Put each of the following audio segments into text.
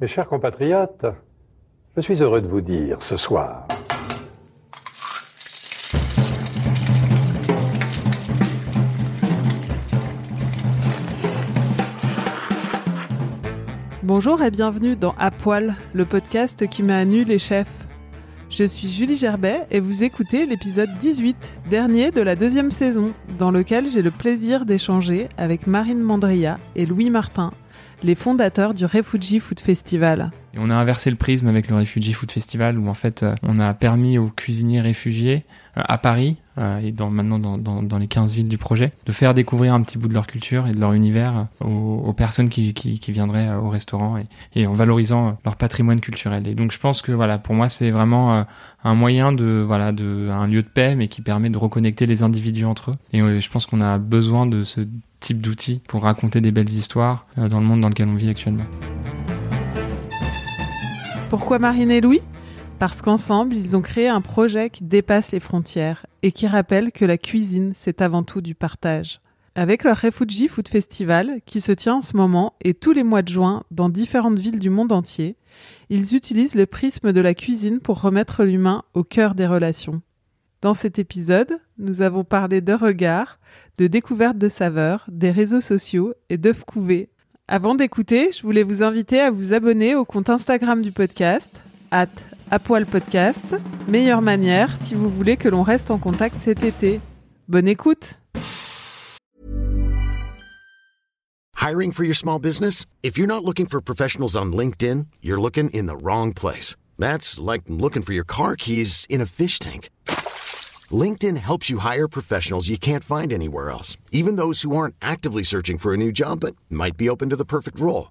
Mes chers compatriotes, je suis heureux de vous dire ce soir Bonjour et bienvenue dans À Poil, le podcast qui met à nu les chefs. Je suis Julie Gerbet et vous écoutez l'épisode 18, dernier de la deuxième saison, dans lequel j'ai le plaisir d'échanger avec Marine Mandria et Louis Martin, les fondateurs du Refugee Food Festival. Et on a inversé le prisme avec le Refugee Food Festival où en fait euh, on a permis aux cuisiniers réfugiés à Paris euh, et maintenant dans, dans, les 15 villes du projet de faire découvrir un petit bout de leur culture et de leur univers aux, aux personnes qui, qui, qui, viendraient au restaurant et, et, en valorisant leur patrimoine culturel. Et donc je pense que voilà pour moi c'est vraiment un moyen de voilà de un lieu de paix mais qui permet de reconnecter les individus entre eux. Et je pense qu'on a besoin de ce type d'outils pour raconter des belles histoires dans le monde dans lequel on vit actuellement. Pourquoi Marine et Louis? Parce qu'ensemble, ils ont créé un projet qui dépasse les frontières et qui rappelle que la cuisine, c'est avant tout du partage. Avec leur Refugee Food Festival, qui se tient en ce moment et tous les mois de juin dans différentes villes du monde entier, ils utilisent le prisme de la cuisine pour remettre l'humain au cœur des relations. Dans cet épisode, nous avons parlé de regards, de découvertes de saveurs, des réseaux sociaux et d'œufs couvés avant d'écouter, je voulais vous inviter à vous abonner au compte Instagram du podcast, at Podcast. Meilleure manière si vous voulez que l'on reste en contact cet été. Bonne écoute! Hiring for your small business? If you're not looking for professionals on LinkedIn, you're looking in the wrong place. That's like looking for your car keys in a fish tank. LinkedIn helps you hire professionals you can't find anywhere else, even those who aren't actively searching for a new job but might be open to the perfect role.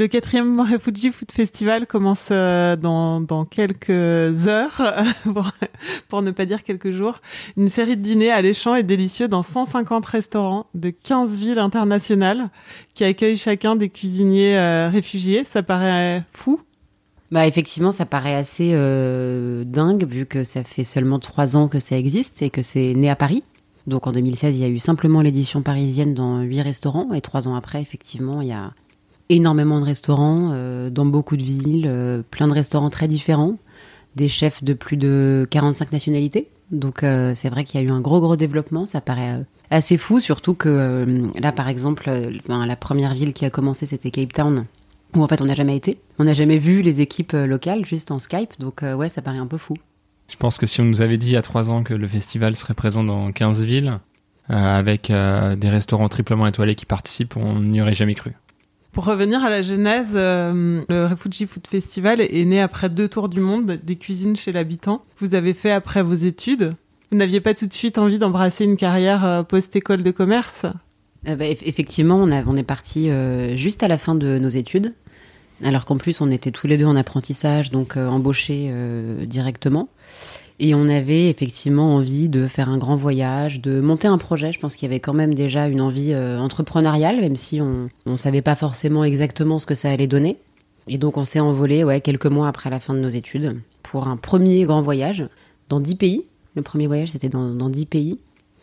Le quatrième Refugee Food Festival commence euh, dans, quelques heures, pour, pour, ne pas dire quelques jours. Une série de dîners alléchants et délicieux dans 150 restaurants de 15 villes internationales qui accueillent chacun des cuisiniers euh, réfugiés. Ça paraît fou bah effectivement, ça paraît assez euh, dingue vu que ça fait seulement trois ans que ça existe et que c'est né à Paris. Donc en 2016, il y a eu simplement l'édition parisienne dans huit restaurants et trois ans après, effectivement, il y a énormément de restaurants euh, dans beaucoup de villes, euh, plein de restaurants très différents, des chefs de plus de 45 nationalités. Donc euh, c'est vrai qu'il y a eu un gros gros développement, ça paraît assez fou, surtout que là par exemple, la première ville qui a commencé c'était Cape Town, où en fait on n'a jamais été, on n'a jamais vu les équipes locales, juste en Skype, donc ouais ça paraît un peu fou. Je pense que si on nous avait dit il y a trois ans que le festival serait présent dans 15 villes, avec des restaurants triplement étoilés qui participent, on n'y aurait jamais cru. Pour revenir à la genèse, euh, le Refugee Food Festival est né après deux tours du monde des cuisines chez l'habitant. Vous avez fait après vos études. Vous n'aviez pas tout de suite envie d'embrasser une carrière euh, post-école de commerce? Euh, bah, Effectivement, on, on est parti juste à la fin de nos études, alors qu'en plus on était tous les deux en apprentissage, donc embauchés directement. Et on avait effectivement envie de faire un grand voyage, de monter un projet. Je pense qu'il y avait quand même déjà une envie euh, entrepreneuriale, même si on ne savait pas forcément exactement ce que ça allait donner. Et donc on s'est envolé ouais, quelques mois après la fin de nos études pour un premier grand voyage dans dix pays. Le premier voyage, c'était dans, dans 10 pays,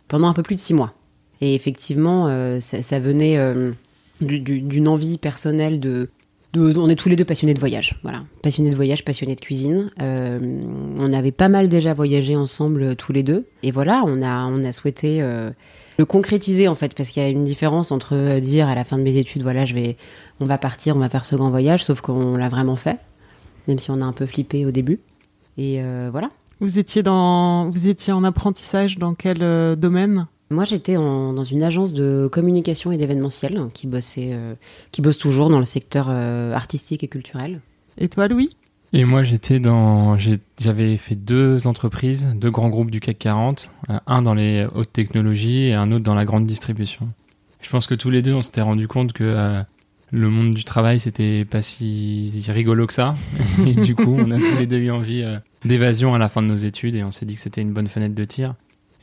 pendant un peu plus de six mois. Et effectivement, euh, ça, ça, venait euh, d'une envie personnelle de, on est tous les deux passionnés de voyage, voilà, passionnés de voyage, passionnés de cuisine. Euh, on avait pas mal déjà voyagé ensemble euh, tous les deux, et voilà, on a on a souhaité euh, le concrétiser en fait, parce qu'il y a une différence entre dire à la fin de mes études, voilà, je vais, on va partir, on va faire ce grand voyage, sauf qu'on l'a vraiment fait, même si on a un peu flippé au début, et voilà. Vous étiez dans, vous étiez en apprentissage dans quel domaine? Moi, j'étais dans une agence de communication et d'événementiel qui bossait, euh, qui bosse toujours dans le secteur euh, artistique et culturel. Et toi, Louis? Et moi, j'étais dans, j'avais fait deux entreprises, deux grands groupes du CAC 40, euh, un dans les hautes technologies et un autre dans la grande distribution. Je pense que tous les deux, on s'était rendu compte que le monde du travail, c'était pas si rigolo que ça. et du coup, on a tous les deux eu envie d'évasion à la fin de nos études et on s'est dit que c'était une bonne fenêtre de tir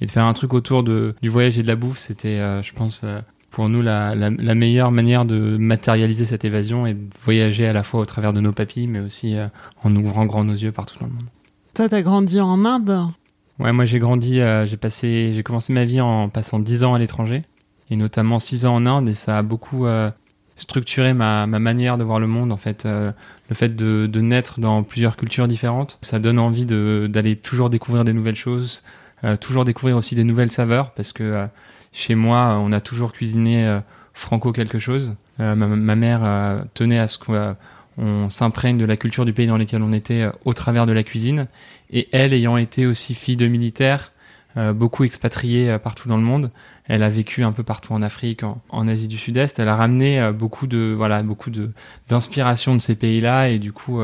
et de faire un truc autour de, du voyage et de la bouffe, c'était, euh, je pense, euh, pour nous la, la, la, meilleure manière de matérialiser cette évasion et de voyager à la fois au travers de nos papilles, mais aussi euh, en ouvrant grand nos yeux partout dans le monde. Toi, t'as grandi en Inde? Ouais, moi j'ai grandi, j'ai passé, j'ai commencé ma vie en passant 10 ans à l'étranger, et notamment 6 ans en Inde, et ça a beaucoup structuré ma, ma, manière de voir le monde. En fait, le fait de, de, naître dans plusieurs cultures différentes, ça donne envie d'aller toujours découvrir des nouvelles choses, toujours découvrir aussi des nouvelles saveurs, parce que chez moi, on a toujours cuisiné euh, franco quelque chose. Euh, ma, mère euh, tenait à ce qu'on s'imprègne de la culture du pays dans lequel on était au travers de la cuisine. Et elle, ayant été aussi fille de militaire, beaucoup expatriée partout dans le monde, elle a vécu un peu partout en Afrique, en, Asie du Sud-Est. Elle a ramené beaucoup de voilà beaucoup de d'inspiration de ces pays-là et du coup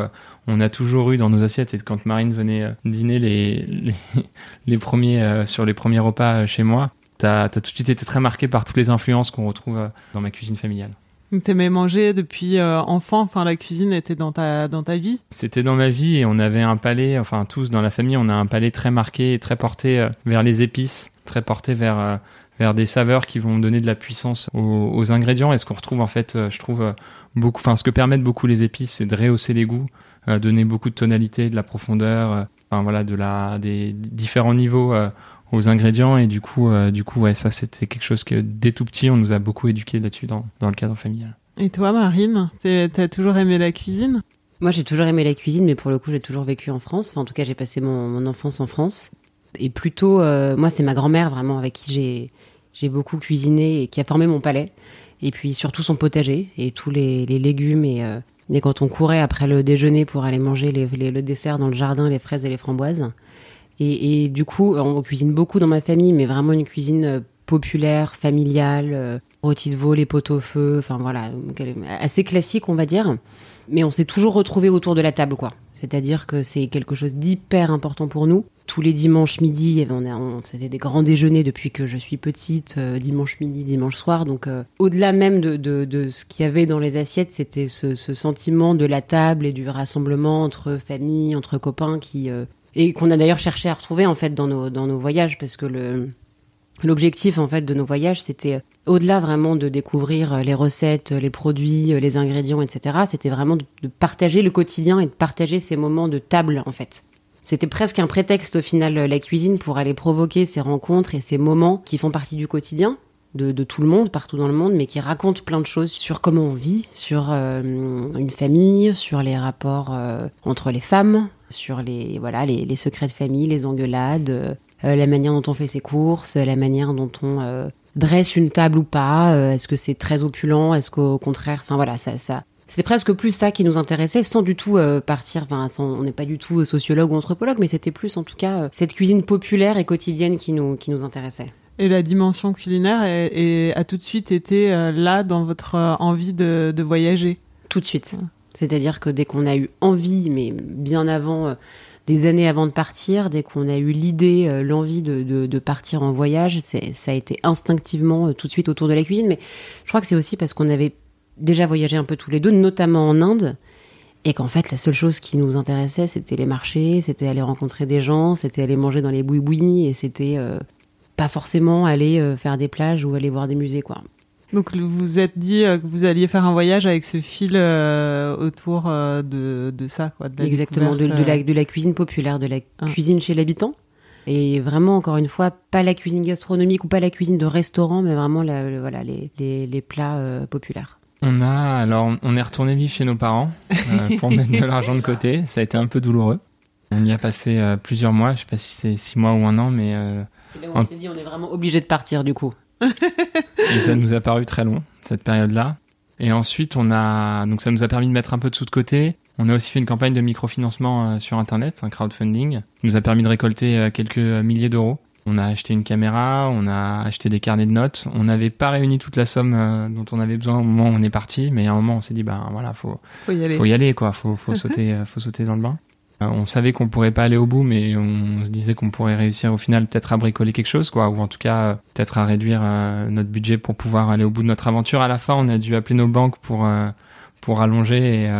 on a toujours eu dans nos assiettes et quand Marine venait dîner les les, les premiers sur les premiers repas chez moi, t'as as tout de suite été très marqué par toutes les influences qu'on retrouve euh, dans ma cuisine familiale. T'aimais manger depuis euh, enfant, enfin la cuisine était dans ta dans ta vie? C'était dans ma vie et on avait un palais, enfin tous dans la famille, on a un palais très marqué et très porté euh, vers les épices, très porté vers vers des saveurs qui vont donner de la puissance aux, aux ingrédients. Et ce qu'on retrouve en fait, je trouve beaucoup, enfin ce que permettent beaucoup les épices, c'est de rehausser les goûts, donner beaucoup de tonalité, de la profondeur, enfin voilà, de la des différents niveaux aux ingrédients. Et du coup euh, du coup ouais ça c'était quelque chose que dès tout petit on nous a beaucoup éduqué là-dessus dans, dans le cadre familial. Et toi Marine, t'as toujours aimé la cuisine? Moi j'ai toujours aimé la cuisine mais pour le coup j'ai toujours vécu en France, enfin, en tout cas j'ai passé mon, mon, enfance en France. Et plutôt euh, moi c'est ma grand-mère vraiment avec qui j'ai j'ai beaucoup cuisiné et qui a formé mon palais. Et puis surtout son potager et tous les, les légumes et, euh, et quand on courait après le déjeuner pour aller manger le dessert dans le jardin, les fraises et les framboises. Et, et, du coup, on cuisine beaucoup dans ma famille, mais vraiment une cuisine euh, populaire, familiale, euh, rôti de veau, les pots au feu, enfin voilà, assez classique, on va dire. Mais on s'est toujours retrouvés autour de la table, quoi. C'est-à-dire que c'est quelque chose d'hyper important pour nous. Tous les dimanches midi, on, on c'était des grands déjeuners depuis que je suis petite, euh, dimanche midi, dimanche soir. Donc, euh, au-delà même de, ce qu'il y avait dans les assiettes, c'était ce, sentiment de la table et du rassemblement entre familles, entre copains qui, euh, et qu'on a d'ailleurs cherché à retrouver en fait dans nos dans nos voyages parce que le l'objectif en fait de nos voyages c'était au-delà vraiment de découvrir les recettes, les produits, les ingrédients, etc. C'était vraiment de, partager le quotidien et de partager ces moments de table en fait. C'était presque un prétexte au final la cuisine pour aller provoquer ces rencontres et ces moments qui font partie du quotidien de, tout le monde, partout dans le monde, mais qui racontent plein de choses sur comment on vit, sur euh, une famille, sur les rapports euh, entre les femmes, sur les voilà les, les, secrets de famille, les engueulades, euh, la manière dont on fait ses courses, la manière dont on dresse une table ou pas. Est-ce que c'est très opulent Est-ce qu'au contraire, enfin voilà, ça, ça c'était presque plus ça qui nous intéressait, sans du tout partir. Enfin, on n'est pas du tout sociologue ou anthropologue, mais c'était plus en tout cas cette cuisine populaire et quotidienne qui nous qui nous intéressait. Et la dimension culinaire est, a tout de suite été euh, là dans votre euh, envie de, de, voyager Tout de suite. C'est-à-dire que dès qu'on a eu envie, mais bien avant, euh, des années avant de partir, dès qu'on a eu l'idée, l'envie de, de, de, partir en voyage, ça a été instinctivement tout de suite autour de la cuisine. Mais je crois que c'est aussi parce qu'on avait déjà voyagé un peu tous les deux, notamment en Inde. Et qu'en fait, la seule chose qui nous intéressait, c'était les marchés, c'était aller rencontrer des gens, c'était aller manger dans les bouis-bouis, et c'était pas forcément aller euh, faire des plages ou aller voir des musées, quoi. Donc vous vous êtes dit euh, que vous alliez faire un voyage avec ce fil euh, autour de, de, ça, quoi. De Exactement, de, de, la, de la cuisine populaire, de la ah. cuisine chez l'habitant. Et vraiment, encore une fois, pas la cuisine gastronomique ou pas la cuisine de restaurant, mais vraiment la, voilà, les, les, les plats populaires. On a alors on est retourné vivre chez nos parents pour mettre de l'argent de côté. Ça a été un peu douloureux. On y a passé plusieurs mois. Je sais pas si c'est six mois ou un an, mais c'est là où on s'est dit, on est vraiment obligé de partir du coup. et ça nous a paru très long, cette période-là. Et ensuite, on a, donc ça nous a permis de mettre un peu de sous de côté. On a aussi fait une campagne de microfinancement euh, sur Internet, un crowdfunding. qui nous a permis de récolter euh, quelques milliers d'euros. On a acheté une caméra, on a acheté des carnets de notes. On n'avait pas réuni toute la somme euh, dont on avait besoin au moment où on est parti, mais à un moment on s'est dit bah voilà faut faut y aller, faut y aller quoi, faut faut sauter faut sauter dans le bain. Euh, on savait qu'on pourrait pas aller au bout, mais on se disait qu'on pourrait réussir au final peut-être à bricoler quelque chose, quoi, ou en tout cas euh, peut-être à réduire euh, notre budget pour pouvoir aller au bout de notre aventure. À la fin, on a dû appeler nos banques pour pour allonger et,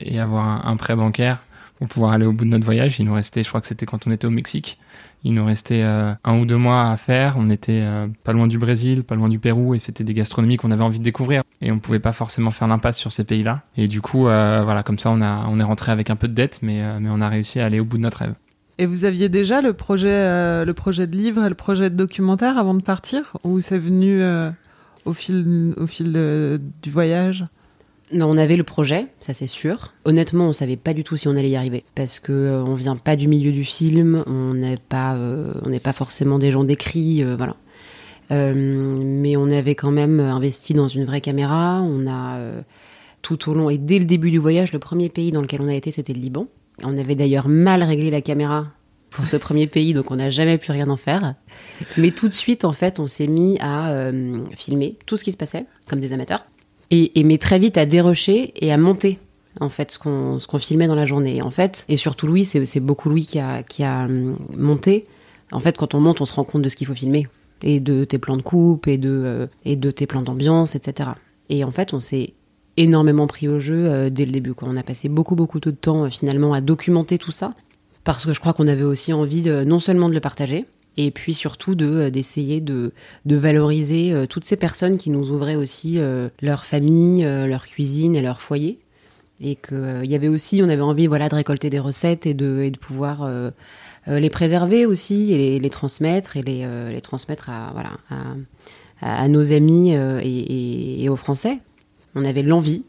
et avoir un, prêt bancaire pour pouvoir aller au bout de notre voyage. Il nous restait, je crois que c'était quand on était au Mexique, il nous restait euh, un ou deux mois à faire. On était euh, pas loin du Brésil, pas loin du Pérou, et c'était des gastronomies qu'on avait envie de découvrir. Et on pouvait pas forcément faire l'impasse sur ces pays-là. Et du coup, euh, voilà, comme ça, on a, on est rentré avec un peu de dette, mais, mais on a réussi à aller au bout de notre rêve. Et vous aviez déjà le projet, le projet de livre et le projet de documentaire avant de partir, ou c'est venu au fil, au fil du voyage? Non, on avait le projet, ça c'est sûr. Honnêtement, on savait pas du tout si on allait y arriver parce que euh, on vient pas du milieu du film, on n'est pas, euh, on n'est pas forcément des gens d'écrit, euh, voilà. mais on avait quand même investi dans une vraie caméra. On a tout au long et dès le début du voyage, le premier pays dans lequel on a été, c'était le Liban. On avait d'ailleurs mal réglé la caméra pour ce premier pays, donc on n'a jamais pu rien en faire. Mais tout de suite, en fait, on s'est mis à filmer tout ce qui se passait, comme des amateurs et, et mais très vite à dérocher et à monter en fait ce qu'on ce qu'on filmait dans la journée. En fait, et surtout Louis, c'est beaucoup Louis qui a qui a hum, monté. En fait, quand on monte, on se rend compte de ce qu'il faut filmer et de tes plans de coupe et de euh, et de tes plans d'ambiance, etc. Et en fait, on s'est énormément pris au jeu euh, dès le début. Quoi. On a passé beaucoup beaucoup de temps euh, finalement à documenter tout ça parce que je crois qu'on avait aussi envie non seulement de le partager, et puis surtout euh, d'essayer de, de valoriser euh, toutes ces personnes qui nous ouvraient aussi euh, leur famille, leur cuisine et leur foyer. Et qu'il y avait aussi on avait envie voilà de récolter des recettes et de et de pouvoir les préserver aussi et les, transmettre et les, les transmettre à voilà à nos amis et, et aux Français. On avait l'envie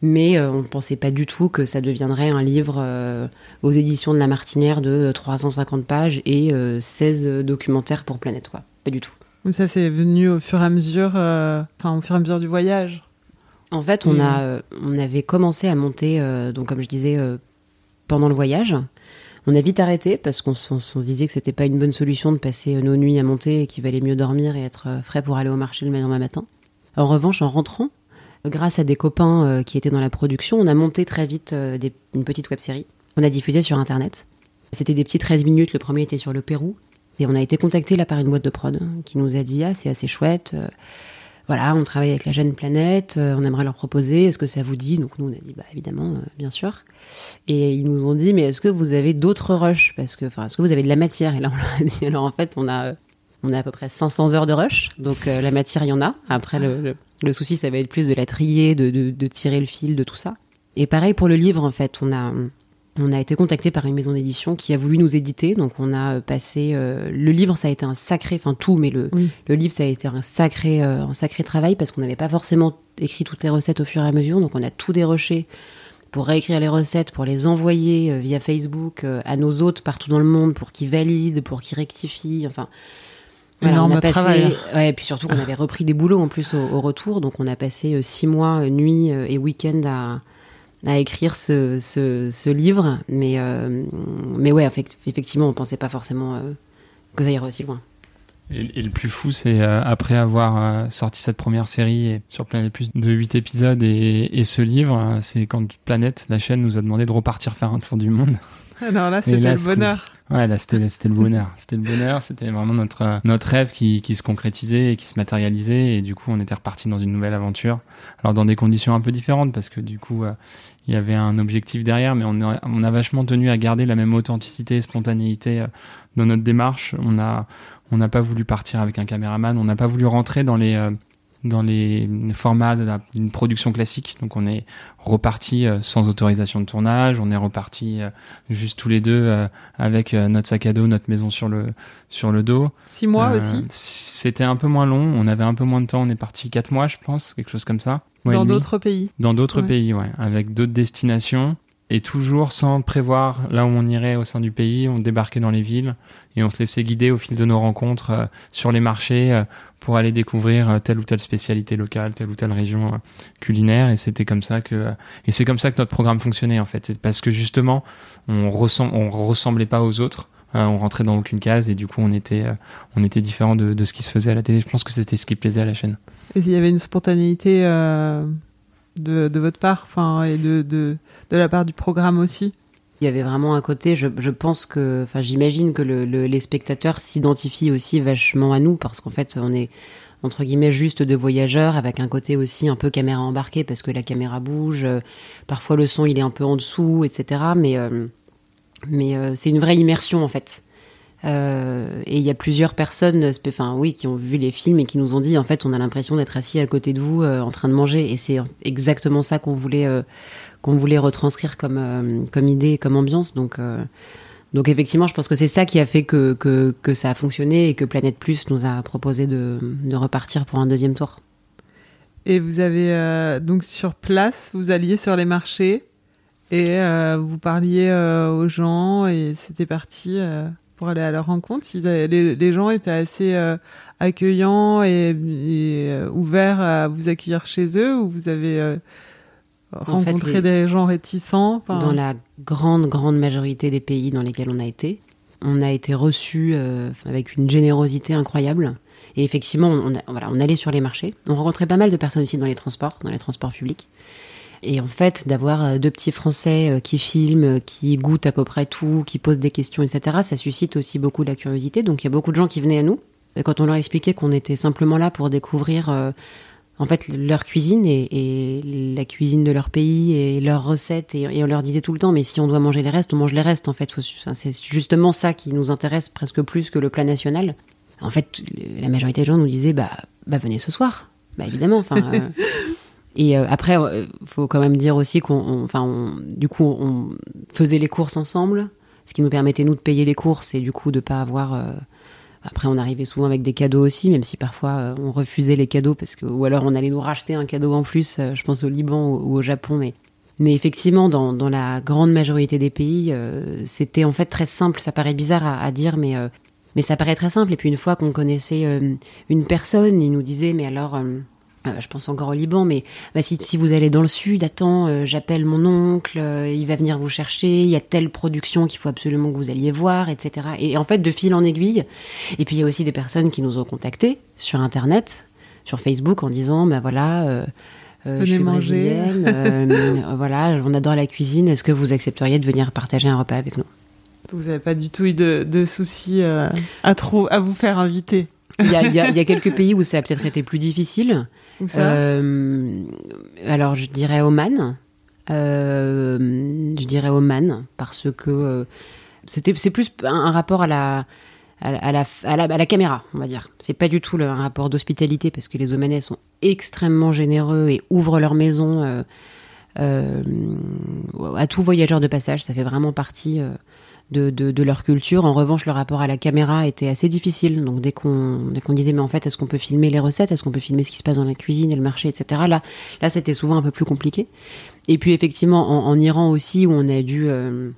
mais euh, on ne pensait pas du tout que ça deviendrait un livre euh, aux éditions de La Martinière de 350 pages et 16 euh, documentaires pour Planète, quoi. Pas du tout. Ça, c'est venu au fur et à mesure, enfin au fur et à mesure du voyage. En fait, on, a, on avait commencé à monter, donc comme je disais, pendant le voyage. On a vite arrêté parce qu'on se disait que c'était pas une bonne solution de passer nos nuits à monter et qu'il valait mieux dormir et être frais pour aller au marché le lendemain matin. En revanche, en rentrant, grâce à des copains euh, qui étaient dans la production, on a monté très vite euh, une petite web série. On a diffusé sur Internet. C'était des petits 13 minutes. Le premier était sur le Pérou. Et on a été contacté là par une boîte de prod qui nous a dit Ah, c'est assez chouette. Euh, voilà, on travaille avec la jeune planète. on aimerait leur proposer. Est-ce que ça vous dit? Donc nous, on a dit Bah évidemment, bien sûr. Et ils nous ont dit Mais est-ce que vous avez d'autres rushs? Parce que, enfin, est-ce que vous avez de la matière? Et là, on leur a dit Alors en fait, on a on a à peu près 500 heures de rush, donc la matière, il y en a. Après, le souci, ça va être plus de la trier, de, de, tirer le fil, de tout ça. Et pareil pour le livre, en fait, on a, on a été contacté par une maison d'édition qui a voulu nous éditer. Donc on a passé euh, le livre, ça a été un sacré, enfin tout, mais le, le livre, ça a été un sacré, euh, un sacré travail parce qu'on n'avait pas forcément écrit toutes les recettes au fur et à mesure. Donc on a tout déroché pour réécrire les recettes, pour les envoyer euh, via Facebook à nos hôtes partout dans le monde, pour qu'ils valident, pour qu'ils rectifient. Enfin, voilà, on a passé, travail. Ouais, et puis surtout qu'on avait repris des boulots en plus au, retour, donc on a passé euh, six mois, euh, nuit euh, et week-end à, à écrire ce, ce, ce livre. Mais, mais ouais, effectivement, on pensait pas forcément que ça irait aussi loin. Et, le plus fou, c'est après avoir sorti cette première série sur Planète Plus de 8 épisodes et, et ce livre, c'est quand Planète, la chaîne, nous a demandé de repartir faire un tour du monde. Alors là, c'était le bonheur. Ouais, là, c'était, c'était le bonheur. C'était le bonheur. C'était vraiment notre, notre rêve qui, qui se concrétisait et qui se matérialisait. Et du coup, on était reparti dans une nouvelle aventure. Alors, dans des conditions un peu différentes parce que du coup, euh, il y avait un objectif derrière, mais on a, on a vachement tenu à garder la même authenticité et spontanéité euh, dans notre démarche. On a, on n'a pas voulu partir avec un caméraman. On n'a pas voulu rentrer dans les, euh, dans les formats d'une production classique. Donc on est reparti euh, sans autorisation de tournage, on est reparti euh, juste tous les deux euh, avec notre sac à dos, notre maison sur le sur le dos. Six mois aussi. C'était un peu moins long, on avait un peu moins de temps, on est parti quatre mois, je pense, quelque chose comme ça. Dans d'autres pays. Dans d'autres pays, ouais, avec d'autres destinations et toujours sans prévoir là où on irait au sein du pays, on débarquait dans les villes et on se laissait guider au fil de nos rencontres sur les marchés pour aller découvrir euh, telle ou telle spécialité locale, telle ou telle région euh, culinaire. Et c'était comme ça que, euh, et c'est comme ça que notre programme fonctionnait en fait. C'est parce que justement, on ressemble, on ressemblait pas aux autres. on rentrait dans aucune case et du coup on était, on était différent de, de, ce qui se faisait à la télé. Je pense que c'était ce qui plaisait à la chaîne. Il y avait une spontanéité de, de, votre part, enfin, et de, de, de la part du programme aussi? Il y avait vraiment un côté, je, pense que, enfin, j'imagine que le, les spectateurs s'identifient aussi vachement à nous parce qu'en fait, on est, entre guillemets juste de voyageurs avec un côté aussi un peu caméra embarquée parce que la caméra bouge, euh, parfois le son il est un peu en dessous, etc. Mais euh, mais euh, c'est une vraie immersion en fait. Euh, et il y a plusieurs personnes, enfin oui, qui ont vu les films et qui nous ont dit en fait on a l'impression d'être assis à côté de vous euh, en train de manger et c'est exactement ça qu'on voulait qu'on voulait retranscrire comme euh, comme idée, comme ambiance. Donc euh, donc effectivement, je pense que c'est ça qui a fait que, que, que ça a fonctionné et que Planète Plus nous a proposé de, de repartir pour un deuxième tour. Et vous avez euh, donc sur place, vous alliez sur les marchés et vous parliez aux gens et c'était parti pour aller à leur rencontre. Ils les, les gens étaient assez accueillants et, et, ouverts à vous accueillir chez eux ou vous avez En fait, rencontré les- des gens réticents enfin, Dans la grande, grande majorité des pays dans lesquels on a été, on a été reçus euh, avec une générosité incroyable. Et effectivement, on, a- voilà, on allait sur les marchés. On rencontrait pas mal de personnes aussi dans les transports, dans les transports publics. Et en fait, d'avoir euh, deux petits Français euh, qui filment, qui goûtent à peu près tout, qui posent des questions, etc., ça suscite aussi beaucoup la curiosité. Donc il y a beaucoup de gens qui venaient à nous. Et quand on leur expliquait qu'on était simplement là pour découvrir en fait leur cuisine et, et la cuisine de leur pays et leurs recettes, et, et on leur disait tout le temps, mais si on doit manger les restes, on mange les restes en fait. C'est justement ça qui nous intéresse presque plus que le plat national. En fait, la majorité des gens nous disaient, bah, bah venez ce soir. Bah évidemment, enfin. euh, Et euh, après, euh, faut quand même dire aussi qu'on, on- enfin, on- du coup, on faisait les courses ensemble, ce qui nous permettait nous de payer les courses et du coup de pas avoir. Après, on arrivait souvent avec des cadeaux aussi, même si parfois euh, on refusait les cadeaux parce que, ou alors on allait nous racheter un cadeau en plus. euh, je pense au Liban ou, au Japon, mais effectivement, dans, la grande majorité des pays, euh, c'était en fait très simple. Ça paraît bizarre à, dire, mais ça paraît très simple. Et puis une fois qu'on connaissait une personne, il nous disait, mais alors. Euh, je pense encore au Liban, mais bah, si, si vous allez dans le sud, attends, euh, j'appelle mon oncle, euh, il va venir vous chercher, il y a telle production qu'il faut absolument que vous alliez voir, etc. Et en fait, de fil en aiguille. Et puis il y a aussi des personnes qui nous ont contactés sur Internet, sur Facebook, en disant, bah voilà, euh, je suis brésilienne, voilà, on adore la cuisine, est-ce que vous accepteriez de venir partager un repas avec nous? Vous n'avez pas du tout eu de, de soucis à, trop, à vous faire inviter. il y, a, il y a- il y a quelques pays où ça a peut-être été plus difficile. Euh, alors, je dirais Oman. Euh, je dirais Oman parce que euh, c'était c'est plus un, rapport à la à la, à la, caméra, on va dire. C'est pas du tout un rapport d'hospitalité parce que les Omanais sont extrêmement généreux et ouvrent leur maison à tout voyageur de passage. Ça fait vraiment partie de, leur culture. En revanche, le rapport à la caméra était assez difficile. Donc dès qu'on qu'on disait mais en fait est-ce qu'on peut filmer les recettes, est-ce qu'on peut filmer ce qui se passe dans la cuisine et le marché, etc. Là, là c'était souvent un peu plus compliqué. Et puis effectivement en, Iran aussi où on a dû euh,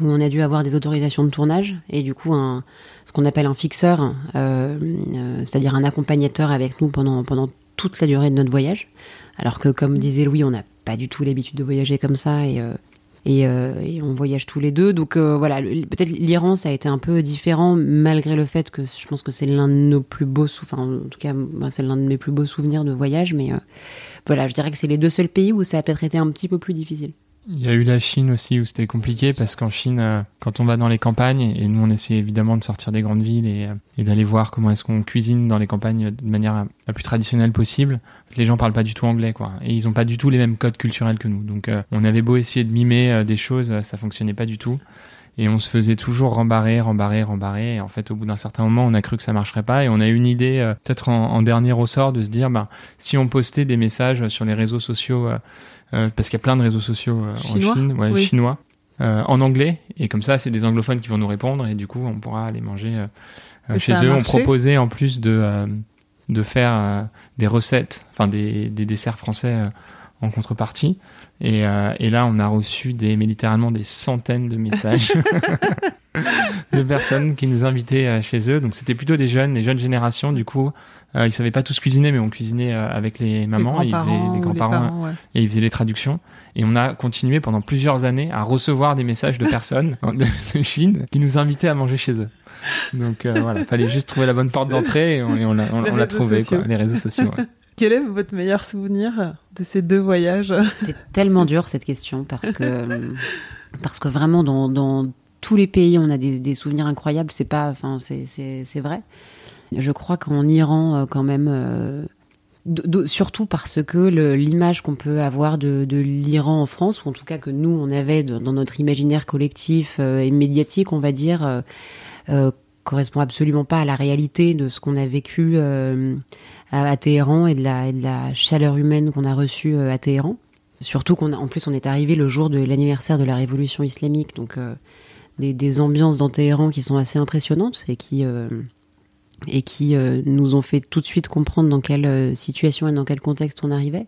où on a dû avoir des autorisations de tournage et du coup un ce qu'on appelle un fixeur, euh, euh, c'est-à-dire un accompagnateur avec nous pendant pendant toute la durée de notre voyage. Alors que comme disait Louis, on n'a pas du tout l'habitude de voyager comme ça et et, euh, et on voyage tous les deux. Donc euh, voilà, peut-être l'Iran ça a été un peu différent malgré le fait que je pense que c'est l'un de nos plus beaux, enfin en tout cas c'est l'un de mes plus beaux souvenirs de voyage. Mais euh, voilà, je dirais que c'est les deux seuls pays où ça a peut-être été un petit peu plus difficile. Il y a eu la Chine aussi où c'était compliqué parce qu'en Chine, euh, quand on va dans les campagnes, et nous on essaie évidemment de sortir des grandes villes et, euh, et d'aller voir comment est-ce qu'on cuisine dans les campagnes de manière la plus traditionnelle possible, les gens parlent pas du tout anglais quoi. Et ils ont pas du tout les mêmes codes culturels que nous. Donc euh, on avait beau essayer de mimer euh, des choses, euh, ça fonctionnait pas du tout. Et on se faisait toujours rembarrer, rembarrer, rembarrer. Et en fait, au bout d'un certain moment, on a cru que ça marcherait pas. Et on a eu une idée, euh, peut-être en, en dernier ressort, de se dire, ben, si on postait des messages sur les réseaux sociaux, euh, parce qu'il y a plein de réseaux sociaux euh, Chinois en Chine, ouais, Oui. chinois, euh, en anglais. Et comme ça, c'est des anglophones qui vont nous répondre. Et du coup, on pourra aller manger chez eux. On proposait en plus de, de faire des recettes, enfin des, des desserts français en contrepartie. Et, euh, et là, on a reçu des, mais littéralement des centaines de messages de personnes qui nous invitaient euh, chez eux. Donc c'était plutôt des jeunes, les jeunes générations. Du coup, euh, ils savaient pas tous cuisiner, mais on cuisinait euh, avec les mamans, les et ils faisaient grands-parents les ou les grands-parents, parents, ouais. et ils faisaient les traductions. Et on a continué pendant plusieurs années à recevoir des messages de personnes de, de Chine qui nous invitaient à manger chez eux. Donc euh, voilà, fallait juste trouver la bonne porte d'entrée et on, et on l'a on- l'a trouvé, quoi, les réseaux sociaux. ouais. Quel est votre meilleur souvenir de ces deux voyages? C'est tellement dur cette question parce que parce que vraiment dans, dans tous les pays on a des, des souvenirs incroyables. C'est pas, enfin c'est c'est c'est vrai. Je crois qu'en Iran, euh, quand même, euh, surtout parce que l'image qu'on peut avoir de, l'Iran en France, ou en tout cas que nous, on avait dans notre imaginaire collectif euh, et médiatique, on va dire, correspond absolument pas à la réalité de ce qu'on a vécu à, Téhéran et de la, chaleur humaine qu'on a reçue à Téhéran. Surtout qu'on a, en plus, on est arrivé le jour de l'anniversaire de la révolution islamique, donc des, ambiances dans Téhéran qui sont assez impressionnantes et qui et qui euh, nous ont fait tout de suite comprendre dans quelle euh, situation et dans quel contexte on arrivait.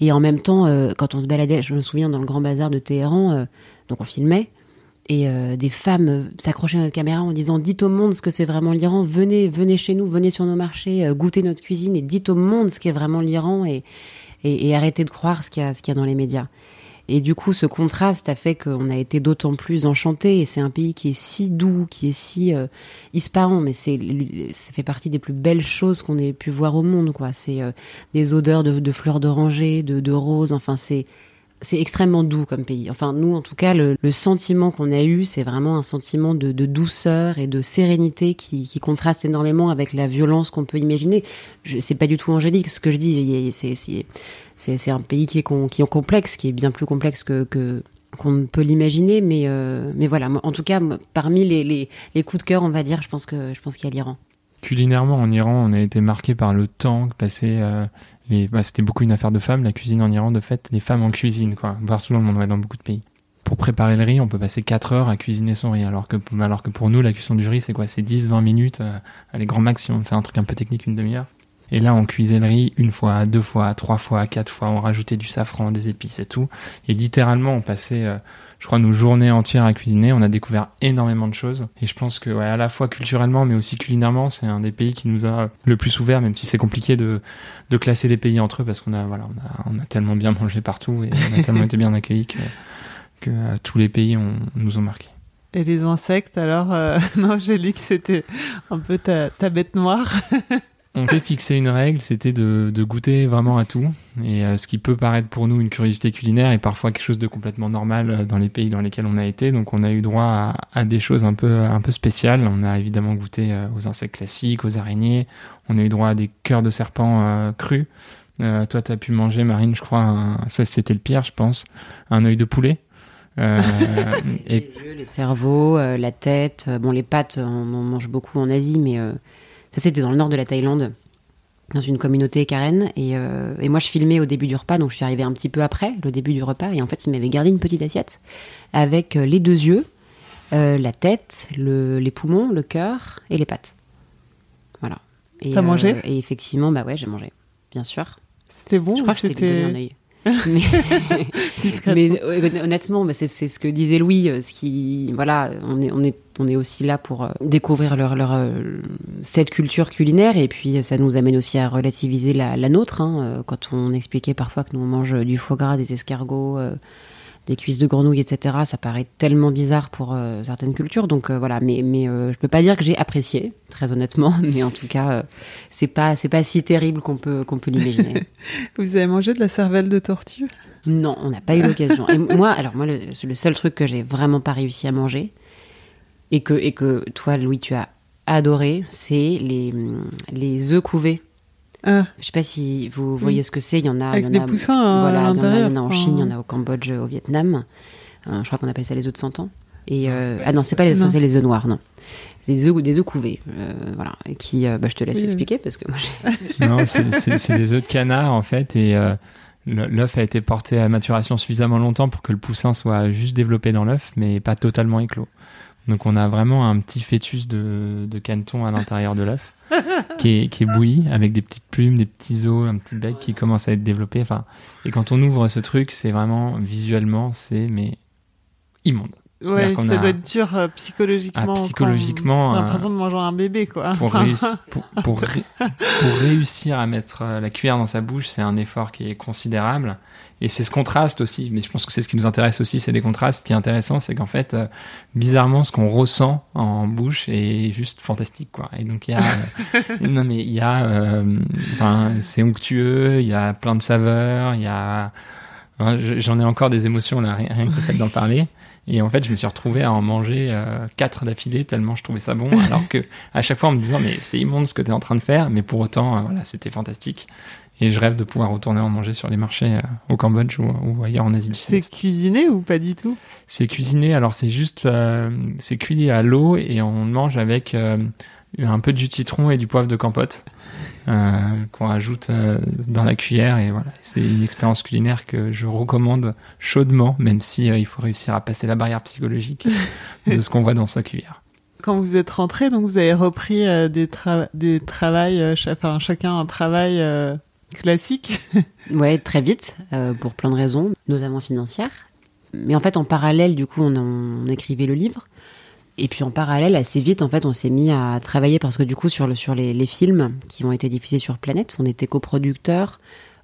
Et en même temps, euh, quand on se baladait, je me souviens dans le grand bazar de Téhéran, donc on filmait, et des femmes s'accrochaient à notre caméra en disant dites au monde ce que c'est vraiment l'Iran, venez, venez chez nous, venez sur nos marchés, goûtez notre cuisine et dites au monde ce qu'est vraiment l'Iran et, arrêtez de croire ce qu'il y a dans les médias. Et du coup, ce contraste a fait qu'on a été d'autant plus enchantés. Et c'est un pays qui est si doux, qui est si euh, mais c'est, ça fait partie des plus belles choses qu'on ait pu voir au monde. Quoi, c'est euh, des odeurs de, de fleurs d'oranger, de, de roses. Enfin, c'est c'est extrêmement doux comme pays. Enfin, nous, en tout cas, le, le sentiment qu'on a eu, c'est vraiment un sentiment de, de douceur et de sérénité qui, qui contraste énormément avec la violence qu'on peut imaginer. Je, c'est pas du tout angélique ce que je dis. C'est, c'est, c'est, un pays qui est, qui est complexe, qui est bien plus complexe que, que qu'on ne peut l'imaginer. Mais, euh, mais voilà. En tout cas, parmi les, les, les coups de cœur, on va dire, je pense qu'il y a l'Iran. Culinairement, en Iran, on a été marqué par le temps passé. Euh, bah, c'était beaucoup une affaire de femmes, la cuisine en Iran, de fait, les femmes en cuisine, quoi. Partout dans le monde, ouais, dans beaucoup de pays. Pour préparer le riz, on peut passer 4 heures à cuisiner son riz, alors que, alors que pour nous, la cuisson du riz, c'est quoi? C'est 10-20 minutes, euh, les grands max, si on fait un truc un peu technique, une demi-heure. Et là, le riz une fois, deux fois, trois fois, quatre fois, on rajoutait du safran, des épices et tout. Et littéralement, on passait, euh, je crois, nos journées entières à cuisiner. On a découvert énormément de choses. Et je pense que, ouais, à la fois culturellement, mais aussi culinairement, c'est un des pays qui nous a le plus ouvert, même si c'est compliqué de, de classer les pays entre eux, parce qu'on a, voilà, on a, on a tellement bien mangé partout et on a tellement été bien accueillis que, que euh, tous les pays ont, nous ont marqués. Et les insectes, alors, euh, non, j'ai lu que c'était un peu ta, ta bête noire. On s'est fixé une règle, c'était de, de, goûter vraiment à tout. Et euh, ce qui peut paraître pour nous une curiosité culinaire est parfois quelque chose de complètement normal euh, dans les pays dans lesquels on a été. Donc on a eu droit à, à des choses un peu, un peu spéciales. On a évidemment goûté euh, aux insectes classiques, aux araignées. On a eu droit à des cœurs de serpent euh, crus. toi, tu as pu manger, Marine, je crois, un, ça c'était le pire, je pense, un œil de poulet. Euh, et... Les yeux, les cerveaux, euh, la tête. Bon, les pattes, on en mange beaucoup en Asie, mais euh, ça, c'était dans le nord de la Thaïlande, dans une communauté karen. Et, euh, et, moi, je filmais au début du repas, donc je suis arrivée un petit peu après le début du repas. Et en fait, ils m'avaient gardé une petite assiette avec euh, les deux yeux, euh, la tête, le, les poumons, le cœur et les pattes. Voilà. T'as mangé Et effectivement, bah ouais, j'ai mangé, bien sûr. C'était bon Je crois que donné un œil. mais, mais, honnêtement, bah c'est ce que disait Louis. Ce qui, voilà, on est, on est, on est aussi là pour découvrir leur, leur cette culture culinaire et puis ça nous amène aussi à relativiser la, la nôtre. Hein, quand on expliquait parfois que nous on mange du foie gras, des escargots, euh, des cuisses de grenouille, etc. Ça paraît tellement bizarre pour euh, certaines cultures. Donc euh, voilà, mais mais je peux pas dire que j'ai apprécié, très honnêtement. Mais en tout cas, c'est pas c'est pas si terrible qu'on peut qu'on peut l'imaginer. Vous avez mangé de la cervelle de tortue? Non, on n'a pas eu l'occasion. Et moi, alors moi, le, le seul truc que j'ai vraiment pas réussi à manger et que et que toi, Louis, tu as adoré, c'est les les œufs couvés. Ah. Je sais pas si vous voyez ce que c'est. Il y en a, Avec il y en des a, poussins à voilà, il y en a, il y l'intérieur, en a en. Chine, il y en a au Cambodge, au Vietnam. Euh, je crois qu'on appelle ça les œufs de 100 ans. Et euh, ah non, c'est pas les, Non. c'est les œufs noirs, non. C'est des œufs, des œufs couvés, euh, voilà. Et Qui, euh, bah, je te laisse Oui, expliquer parce que moi, j'ai- Non, c'est- c'est c'est des œufs de canard en fait et euh, l'œuf a été porté à maturation suffisamment longtemps pour que le poussin soit juste développé dans l'œuf mais pas totalement éclos. Donc on a vraiment un petit fœtus de, de caneton à l'intérieur de l'œuf qui est, qui est bouilli avec des petites plumes, des petits os, un petit bec qui commence à être développé. Enfin, et quand on ouvre ce truc, c'est vraiment visuellement, c'est mais immonde. Ouais, ça a- doit être dur euh, psychologiquement. Ah, psychologiquement, T'as euh, l'impression de manger un bébé, quoi. pour, Enfin, réuss- pour, pour ré- pour réussir à mettre euh, la cuillère dans sa bouche, c'est un effort qui est considérable. Et c'est ce contraste aussi, mais je pense que c'est ce qui nous intéresse aussi, c'est les contrastes. Ce qui est intéressant, c'est qu'en fait, euh, bizarrement, ce qu'on ressent en bouche est juste fantastique, quoi. Et donc il y a, euh, non mais il y a, euh, enfin, c'est onctueux, il y a plein de saveurs, il y a, j'en ai encore des émotions là, rien rien que le fait d'en parler. Et en fait, je me suis retrouvé à en manger euh, quatre d'affilée tellement je trouvais ça bon. alors que à chaque fois, en me disant, mais c'est immonde ce que tu es en train de faire. Mais pour autant, euh, voilà, c'était fantastique. Et je rêve de pouvoir retourner en manger sur les marchés euh, au Cambodge ou, ou ailleurs en Asie du C'est Sud-Est. cuisiné ou pas du tout? C'est cuisiné, alors c'est juste, euh, c'est cuit à l'eau et on mange avec euh, un peu de jus de citron et du poivre de campote euh, qu'on ajoute euh, dans la cuillère et voilà. C'est une expérience culinaire que je recommande chaudement, même si il faut réussir à passer la barrière psychologique de ce qu'on voit dans sa cuillère. Quand vous êtes rentré, donc vous avez repris euh, des, tra- des travails, euh, enfin chacun un travail euh, classique. Ouais, très vite, euh, pour plein de raisons, notamment financières. Mais en fait, en parallèle, du coup, on, écrivait le livre. Et puis en parallèle, assez vite, en fait, on s'est mis à travailler parce que du coup, sur, le, sur les, films qui ont été diffusés sur Planète, on était coproducteur,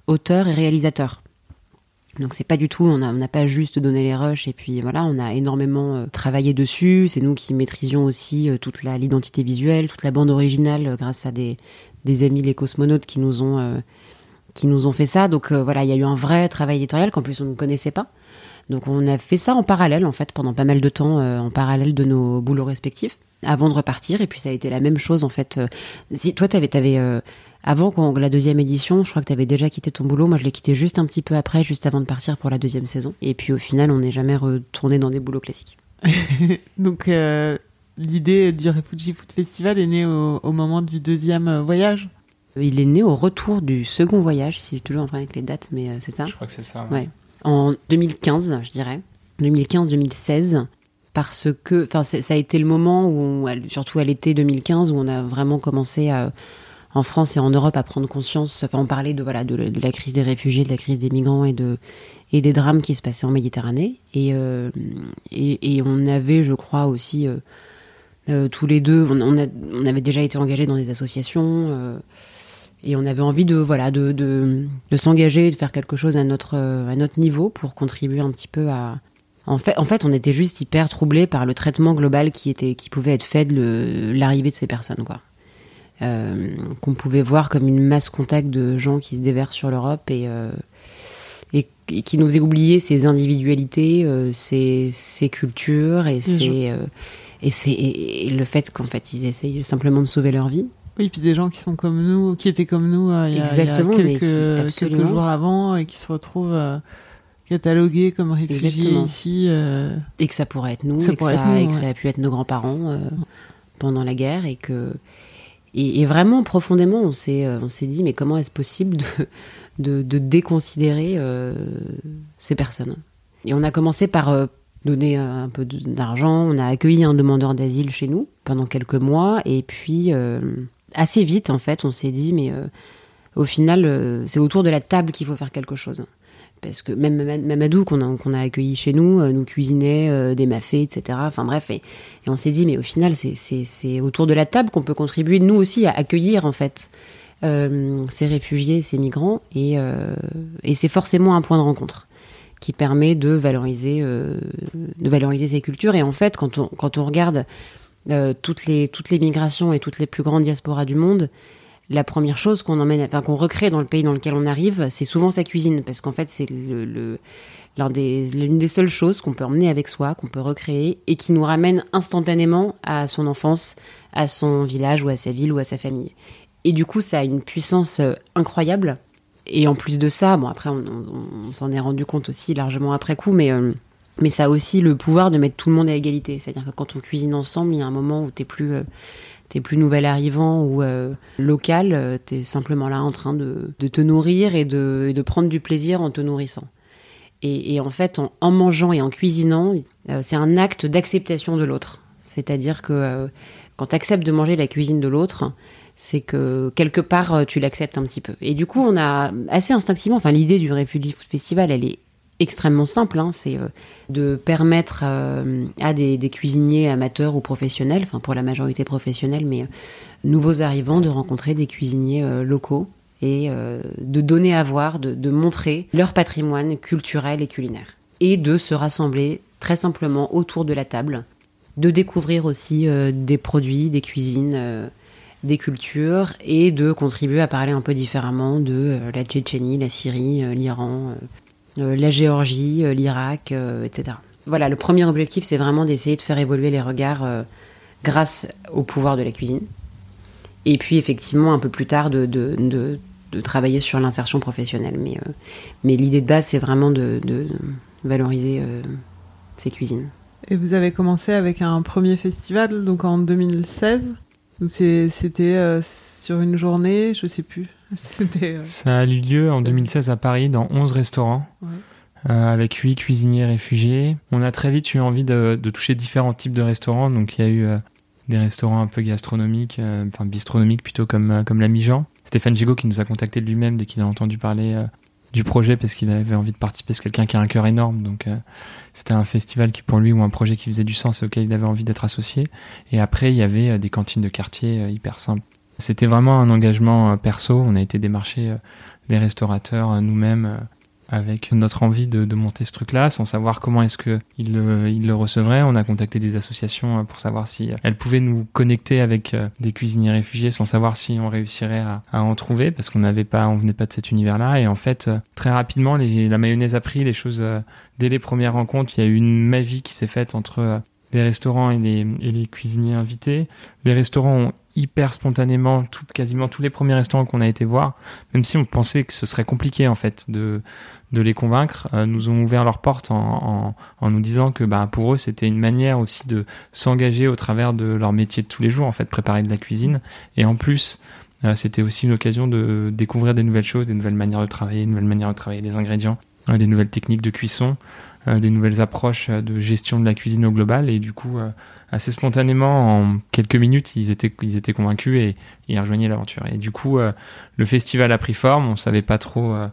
auteur et réalisateur. Donc c'est pas du tout, on n'a pas juste donné les rushs et puis voilà, on a énormément euh, travaillé dessus. C'est nous qui maîtrisions aussi euh, toute l'identité visuelle, toute la bande originale grâce à des, des amis les cosmonautes qui nous ont qui nous ont fait ça. Donc euh, voilà, il y a eu un vrai travail éditorial qu'en plus on ne connaissait pas. Donc on a fait ça en parallèle en fait pendant pas mal de temps euh, en parallèle de nos boulots respectifs avant de repartir et puis ça a été la même chose en fait. Euh, si toi t'avais t'avais euh, avant quand la deuxième édition, je crois que t'avais déjà quitté ton boulot. Moi je l'ai quitté juste un petit peu après, juste avant de partir pour la deuxième saison. Et puis au final on n'est jamais retourné dans des boulots classiques. donc l'idée du Refugee Food Festival est née au, moment du deuxième voyage? Il est né au retour du second voyage, si j'ai toujours en train avec les dates, mais euh, c'est ça. Je crois que c'est ça. Ouais. En 2015, je dirais. 2015-2016. Parce que, enfin, ça a été le moment où, on- surtout à l'été 2015, où on a vraiment commencé à, en France et en Europe à prendre conscience, enfin, on parlait de, voilà, de, la- de la crise des réfugiés, de la crise des migrants et de, et des drames qui se passaient en Méditerranée. Et, euh, et, et on avait, je crois, aussi, euh, euh, tous les deux, on, on, a- on avait déjà été engagés dans des associations, euh, et on avait envie de voilà de, de, de s'engager, de faire quelque chose à notre euh, à notre niveau pour contribuer un petit peu à. En fait, en fait, on était juste hyper troublés par le traitement global qui était qui pouvait être fait de l'arrivée de ces personnes quoi. Euh, qu'on pouvait voir comme une masse contact de gens qui se déversent sur l'Europe et euh, et, et qui nous faisaient oublier ses individualités, euh, ses, ses cultures et c'est et, et le fait qu'en fait ils essayent simplement de sauver leur vie. Oui, puis des gens qui sont comme nous, qui étaient comme nous euh, il y a, il y a Exactement, mais qui- quelques, jours avant et qui se retrouvent euh, catalogués comme réfugiés Exactement. ici. euh, et que ça pourrait être nous, Ça et, que ça, être nous, et que ouais. ça a pu être nos grands-parents euh, pendant la guerre, et que et, et vraiment profondément, on s'est on s'est dit mais comment est-ce possible de de, de déconsidérer euh, ces personnes? Et on a commencé par donner un peu d'argent, on a accueilli un demandeur d'asile chez nous pendant quelques mois, et puis assez vite en fait, on s'est dit mais euh, au final, euh, c'est autour de la table qu'il faut faire quelque chose. Parce que même Mama- Mamadou qu'on a, qu'on a accueilli chez nous euh, nous cuisinait des mafés etc enfin bref et, on s'est dit mais au final c'est- autour de la table qu'on peut contribuer nous aussi à accueillir en fait ces réfugiés ces migrants. Et, et c'est forcément un point de rencontre qui permet de valoriser de valoriser ces cultures. Et en fait quand on quand on regarde euh, toutes les toutes les migrations et toutes les plus grandes diasporas du monde la première chose qu'on emmène, enfin qu'on recrée dans le pays dans lequel on arrive, c'est souvent sa cuisine, parce qu'en fait c'est le, l'une des seules choses qu'on peut emmener avec soi, qu'on peut recréer et qui nous ramène instantanément à son enfance, à son village ou à sa ville ou à sa famille. Et du coup, ça a une puissance euh, incroyable. Et en plus de ça, bon après on s'en est rendu compte aussi largement après coup, mais euh, mais ça a aussi le pouvoir de mettre tout le monde à égalité. C'est-à-dire que quand on cuisine ensemble, il y a un moment où t'es plus euh, plus nouvel arrivant ou euh, local, euh, t'es simplement là en train de, de te nourrir et de, de prendre du plaisir en te nourrissant. Et, en fait, en, mangeant et en cuisinant, c'est un acte d'acceptation de l'autre. C'est-à-dire que quand tu acceptes de manger la cuisine de l'autre, c'est que quelque part tu l'acceptes un petit peu. Et du coup, on a assez instinctivement, enfin l'idée du Refugee Food Festival, elle est extrêmement simple, hein, c'est euh, de permettre euh, à des, cuisiniers amateurs ou professionnels, enfin pour la majorité professionnelle, mais euh, nouveaux arrivants, de rencontrer des cuisiniers locaux et de donner à voir, de, montrer leur patrimoine culturel et culinaire. Et de se rassembler très simplement autour de la table, de découvrir aussi des produits, des cuisines, des cultures et de contribuer à parler un peu différemment de la Tchétchénie, la Syrie, l'Iran, la Géorgie, euh, l'Irak, euh, etc. Voilà, le premier objectif, c'est vraiment d'essayer de faire évoluer les regards euh, grâce au pouvoir de la cuisine. Et puis, effectivement, un peu plus tard, de, travailler sur l'insertion professionnelle. Mais, euh, l'idée de base, c'est vraiment de, valoriser euh, ces cuisines. Et vous avez commencé avec un premier festival, donc en 2016. Donc c'est- C'était euh, sur une journée, je sais plus. Euh, Ça a eu lieu en 2016 à Paris dans 11 restaurants. Ouais. euh, avec 8 cuisiniers réfugiés. On a très vite eu envie de, de toucher différents types de restaurants. Donc il y a eu euh, des restaurants un peu gastronomiques, euh, enfin bistronomiques plutôt comme, comme la Mijan. Stéphane Gigot qui nous a contacté de lui-même dès qu'il a entendu parler du projet parce qu'il avait envie de participer. C'est quelqu'un qui a un cœur énorme. Donc c'était un festival qui pour lui ou un projet qui faisait du sens et auquel il avait envie d'être associé. Et après il y avait des cantines de quartier hyper simples. C'était vraiment un engagement euh, perso. On a été démarcher euh, les restaurateurs euh, nous-mêmes avec notre envie de, monter ce truc-là, sans savoir comment est-ce que ils le, ils le recevraient. On a contacté des associations pour savoir si elles pouvaient nous connecter avec des cuisiniers réfugiés, sans savoir si on réussirait à, en trouver, parce qu'on n'avait pas, on venait pas de cet univers-là. Et en fait, très rapidement, la mayonnaise a pris les choses. dès les premières rencontres, il y a eu une magie qui s'est faite entre les restaurants et les, et les cuisiniers invités. Les restaurants ont hyper spontanément, tout, quasiment tous les premiers restaurants qu'on a été voir, même si on pensait que ce serait compliqué en fait de, de les convaincre, euh, nous ont ouvert leurs portes en, en, en nous disant que bah, pour eux c'était une manière aussi de s'engager au travers de leur métier de tous les jours, en fait, préparer de la cuisine. Et en plus, euh, c'était aussi une occasion de découvrir des nouvelles choses, des nouvelles manières de travailler, des nouvelles manières de travailler les ingrédients, euh, des nouvelles techniques de cuisson, des nouvelles approches euh, de gestion de la cuisine au global. Et du coup, euh, assez spontanément, en quelques minutes, ils étaient, ils étaient convaincus et, ils rejoignaient l'aventure. Et du coup, euh, le festival a pris forme. On savait pas trop, euh,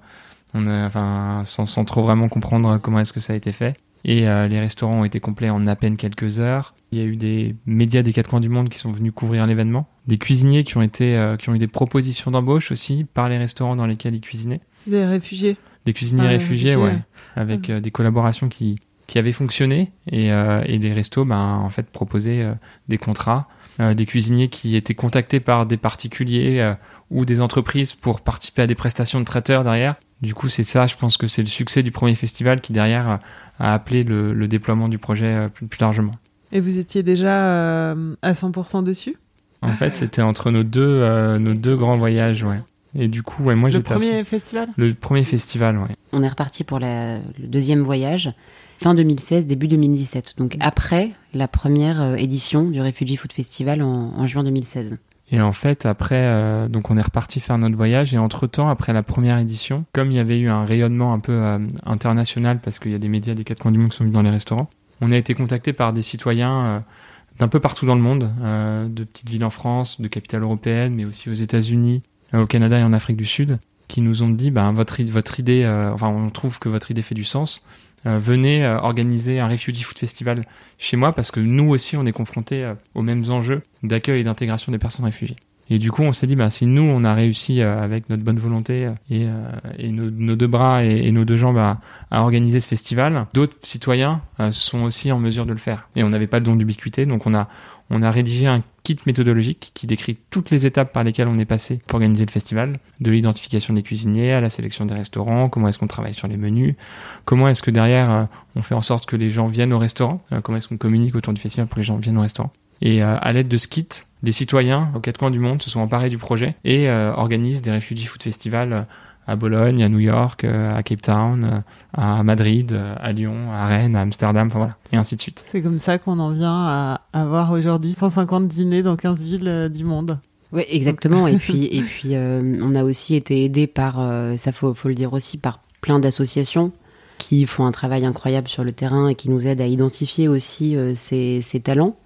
on a, enfin, sans, sans trop vraiment comprendre comment est-ce que ça a été fait. Et euh, les restaurants ont été complets en à peine quelques heures. Il y a eu des médias des quatre coins du monde qui sont venus couvrir l'événement, des cuisiniers qui ont été, euh, qui ont eu des propositions d'embauche aussi par les restaurants dans lesquels ils cuisinaient, des réfugiés. Des cuisiniers Ah, réfugiés, ouais, avec euh, des collaborations qui qui avaient fonctionné et, euh, et les restos, ben en fait proposaient euh, des contrats, euh, des cuisiniers qui étaient contactés par des particuliers euh, ou des entreprises pour participer à des prestations de traiteurs derrière. Du coup, c'est ça, je pense que c'est le succès du premier festival qui derrière euh, a appelé le, le déploiement du projet plus, plus largement. Et vous étiez déjà à 100% dessus? En fait, c'était entre nos deux, nos deux grands voyages, ouais. Et du coup, ouais, moi Le j'étais premier assez- festival? Le premier festival, ouais. On est reparti pour la- le deuxième voyage, fin 2016, début 2017. Donc après la première euh, édition du Refugee Food Festival en, en juin 2016. Et en fait, après, euh, donc on est reparti faire notre voyage. Et entre temps, après la première édition, comme il y avait eu un rayonnement un peu euh, international, parce qu'il y a des médias des quatre coins du monde qui sont venus dans les restaurants, on a été contacté par des citoyens euh, d'un peu partout dans le monde, euh, de petites villes en France, de capitales européennes, mais aussi aux États-Unis, au Canada et en Afrique du Sud, qui nous ont dit, ben votre, idée, euh, enfin, on trouve que votre idée fait du sens. Euh, venez euh, organiser un Refugee Food Festival chez moi parce que nous aussi on est confrontés aux mêmes enjeux d'accueil et d'intégration des personnes réfugiées. Et du coup, on s'est dit, bah, si nous, on a réussi avec notre bonne volonté et, nos, deux bras et, nos deux jambes à, organiser ce festival, d'autres citoyens sont aussi en mesure de le faire. Et on n'avait pas de don d'ubiquité, donc on a rédigé un kit méthodologique qui décrit toutes les étapes par lesquelles on est passé pour organiser le festival, de l'identification des cuisiniers à la sélection des restaurants, comment est-ce qu'on travaille sur les menus, comment est-ce que derrière euh, on fait en sorte que les gens viennent au restaurant, euh, comment est-ce qu'on communique autour du festival pour que les gens viennent au restaurant. Et euh, à l'aide de ce kit, des citoyens aux quatre coins du monde se sont emparés du projet et organisent des Refugee Food Festival à Bologne, à New York, euh, à Cape Town, euh, à Madrid, euh, à Lyon, à Rennes, à Amsterdam, enfin voilà, et ainsi de suite. C'est comme ça qu'on en vient à avoir aujourd'hui 150 dîners dans 15 villes du monde. Oui, exactement. et puis, et puis euh, on a aussi été aidé par, euh, ça faut, faut le dire aussi, par plein d'associations qui font un travail incroyable sur le terrain et qui nous aident à identifier aussi euh, ces, ces talents.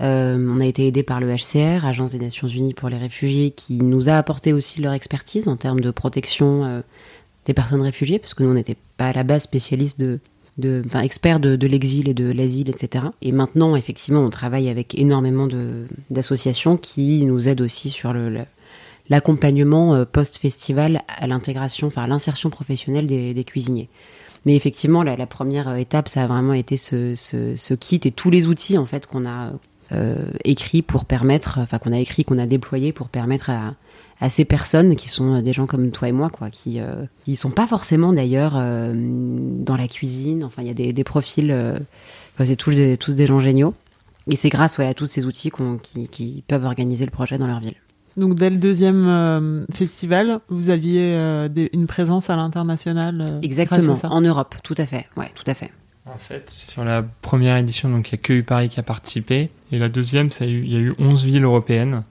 Euh, on a été aidé par le HCR, Agence des Nations Unies pour les réfugiés, qui nous a apporté aussi leur expertise en termes de protection euh, des personnes réfugiées, parce que nous, on n'était pas à la base spécialistes de, enfin, experts de, l'exil et de l'asile, etc. Et maintenant, effectivement, on travaille avec énormément d'associations qui nous aident aussi sur l'accompagnement euh, post-festival à l'intégration, enfin à l'insertion professionnelle des, cuisiniers. Mais effectivement, la, première étape, ça a vraiment été ce, ce, ce kit et tous les outils en fait qu'on a euh, écrits pour permettre, enfin qu'on a écrit, qu'on a déployé pour permettre à, à ces personnes qui sont des gens comme toi et moi, quoi, qui euh, qui sont pas forcément d'ailleurs euh, dans la cuisine. Enfin, il y a des, des profils, euh, c'est tous des, tous des gens géniaux. Et c'est grâce ouais, à tous ces outils qu'on, qui, qui peuvent organiser le projet dans leur ville. Donc dès le deuxième euh, festival, vous aviez euh, des- une présence à l'international. euh, Exactement, en Europe, tout à fait. Ouais, tout à fait. En fait, sur la première édition, donc il n'y a que eu Paris qui a participé. Et la deuxième, ça a eu- il y a eu 11 villes européennes.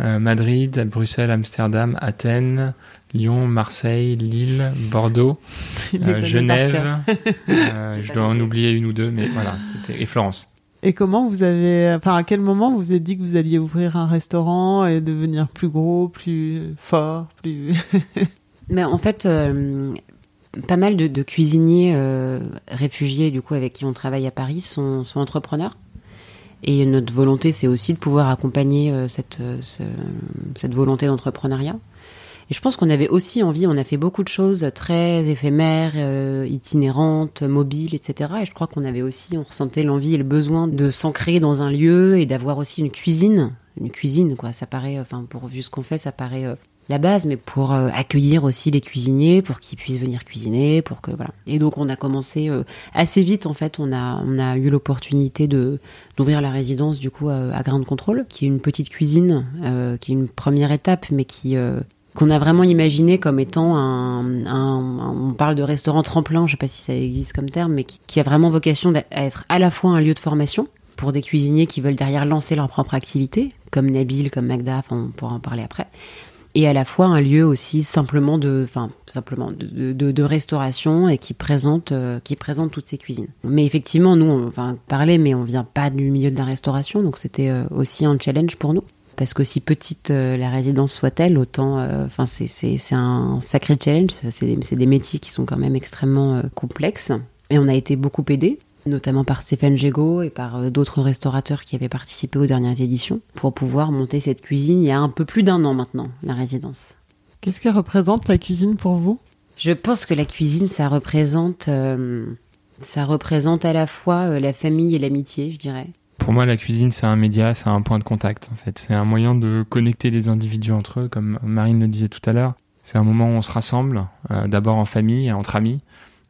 Euh, Madrid, Bruxelles, Amsterdam, Athènes, Lyon, Marseille, Lille, Bordeaux, euh, Genève. euh, je dois en oublier une ou deux, mais voilà. Et Florence. Et comment vous avez, enfin à quel moment vous vous êtes dit que vous alliez ouvrir un restaurant et devenir plus gros, plus fort, plus Mais en fait, euh, pas mal de, de cuisiniers euh, réfugiés, du coup, avec qui on travaille à Paris, sont, sont entrepreneurs. Et notre volonté, c'est aussi de pouvoir accompagner euh, cette, euh, ce- cette volonté d'entrepreneuriat. Et je pense qu'on avait aussi envie, on a fait beaucoup de choses très éphémères, euh, itinérantes, mobiles, etc. Et je crois qu'on avait aussi, on ressentait l'envie et le besoin de s'ancrer dans un lieu et d'avoir aussi une cuisine. Une cuisine, quoi. Ça paraît, enfin, pour vu ce qu'on fait, ça paraît euh, la base, mais pour euh, accueillir aussi les cuisiniers, pour qu'ils puissent venir cuisiner, pour que voilà. Et donc on a commencé euh, assez vite en fait. On a on a eu l'opportunité de d'ouvrir la résidence du coup euh, à Grande Contrôle, qui est une petite cuisine, qui est une première étape, mais qui qu'on a vraiment imaginé comme étant un, on parle de restaurant tremplin, je sais pas si ça existe comme terme, mais qui, qui a vraiment vocation à être à la fois un lieu de formation pour des cuisiniers qui veulent derrière lancer leur propre activité, comme Nabil, comme Magda, enfin on pourra en parler après, et à la fois un lieu aussi simplement de, enfin simplement de, restauration et qui présente, euh, qui présente toutes ces cuisines. Mais effectivement, nous, on va parler, mais on vient pas du milieu de la restauration, donc c'était euh, aussi un challenge pour nous. Parce qu'aussi petite euh, la résidence soit-elle, autant, euh, enfin c'est c'est un sacré challenge. C'est des, métiers qui sont quand même extrêmement euh, complexes. Et on a été beaucoup aidés, notamment par Stéphane Gégaud et par euh, d'autres restaurateurs qui avaient participé aux dernières éditions, pour pouvoir monter cette cuisine il y a un peu plus d'un an maintenant, la résidence. Qu'est-ce que représente la cuisine pour vous? Je pense que la cuisine, ça représente, euh, ça représente à la fois euh, la famille et l'amitié, je dirais. Pour moi, la cuisine, c'est un média, c'est un point de contact, en fait. C'est un moyen de connecter les individus entre eux, comme Marine le disait tout à l'heure. C'est un moment où on se rassemble, euh, d'abord en famille, entre amis,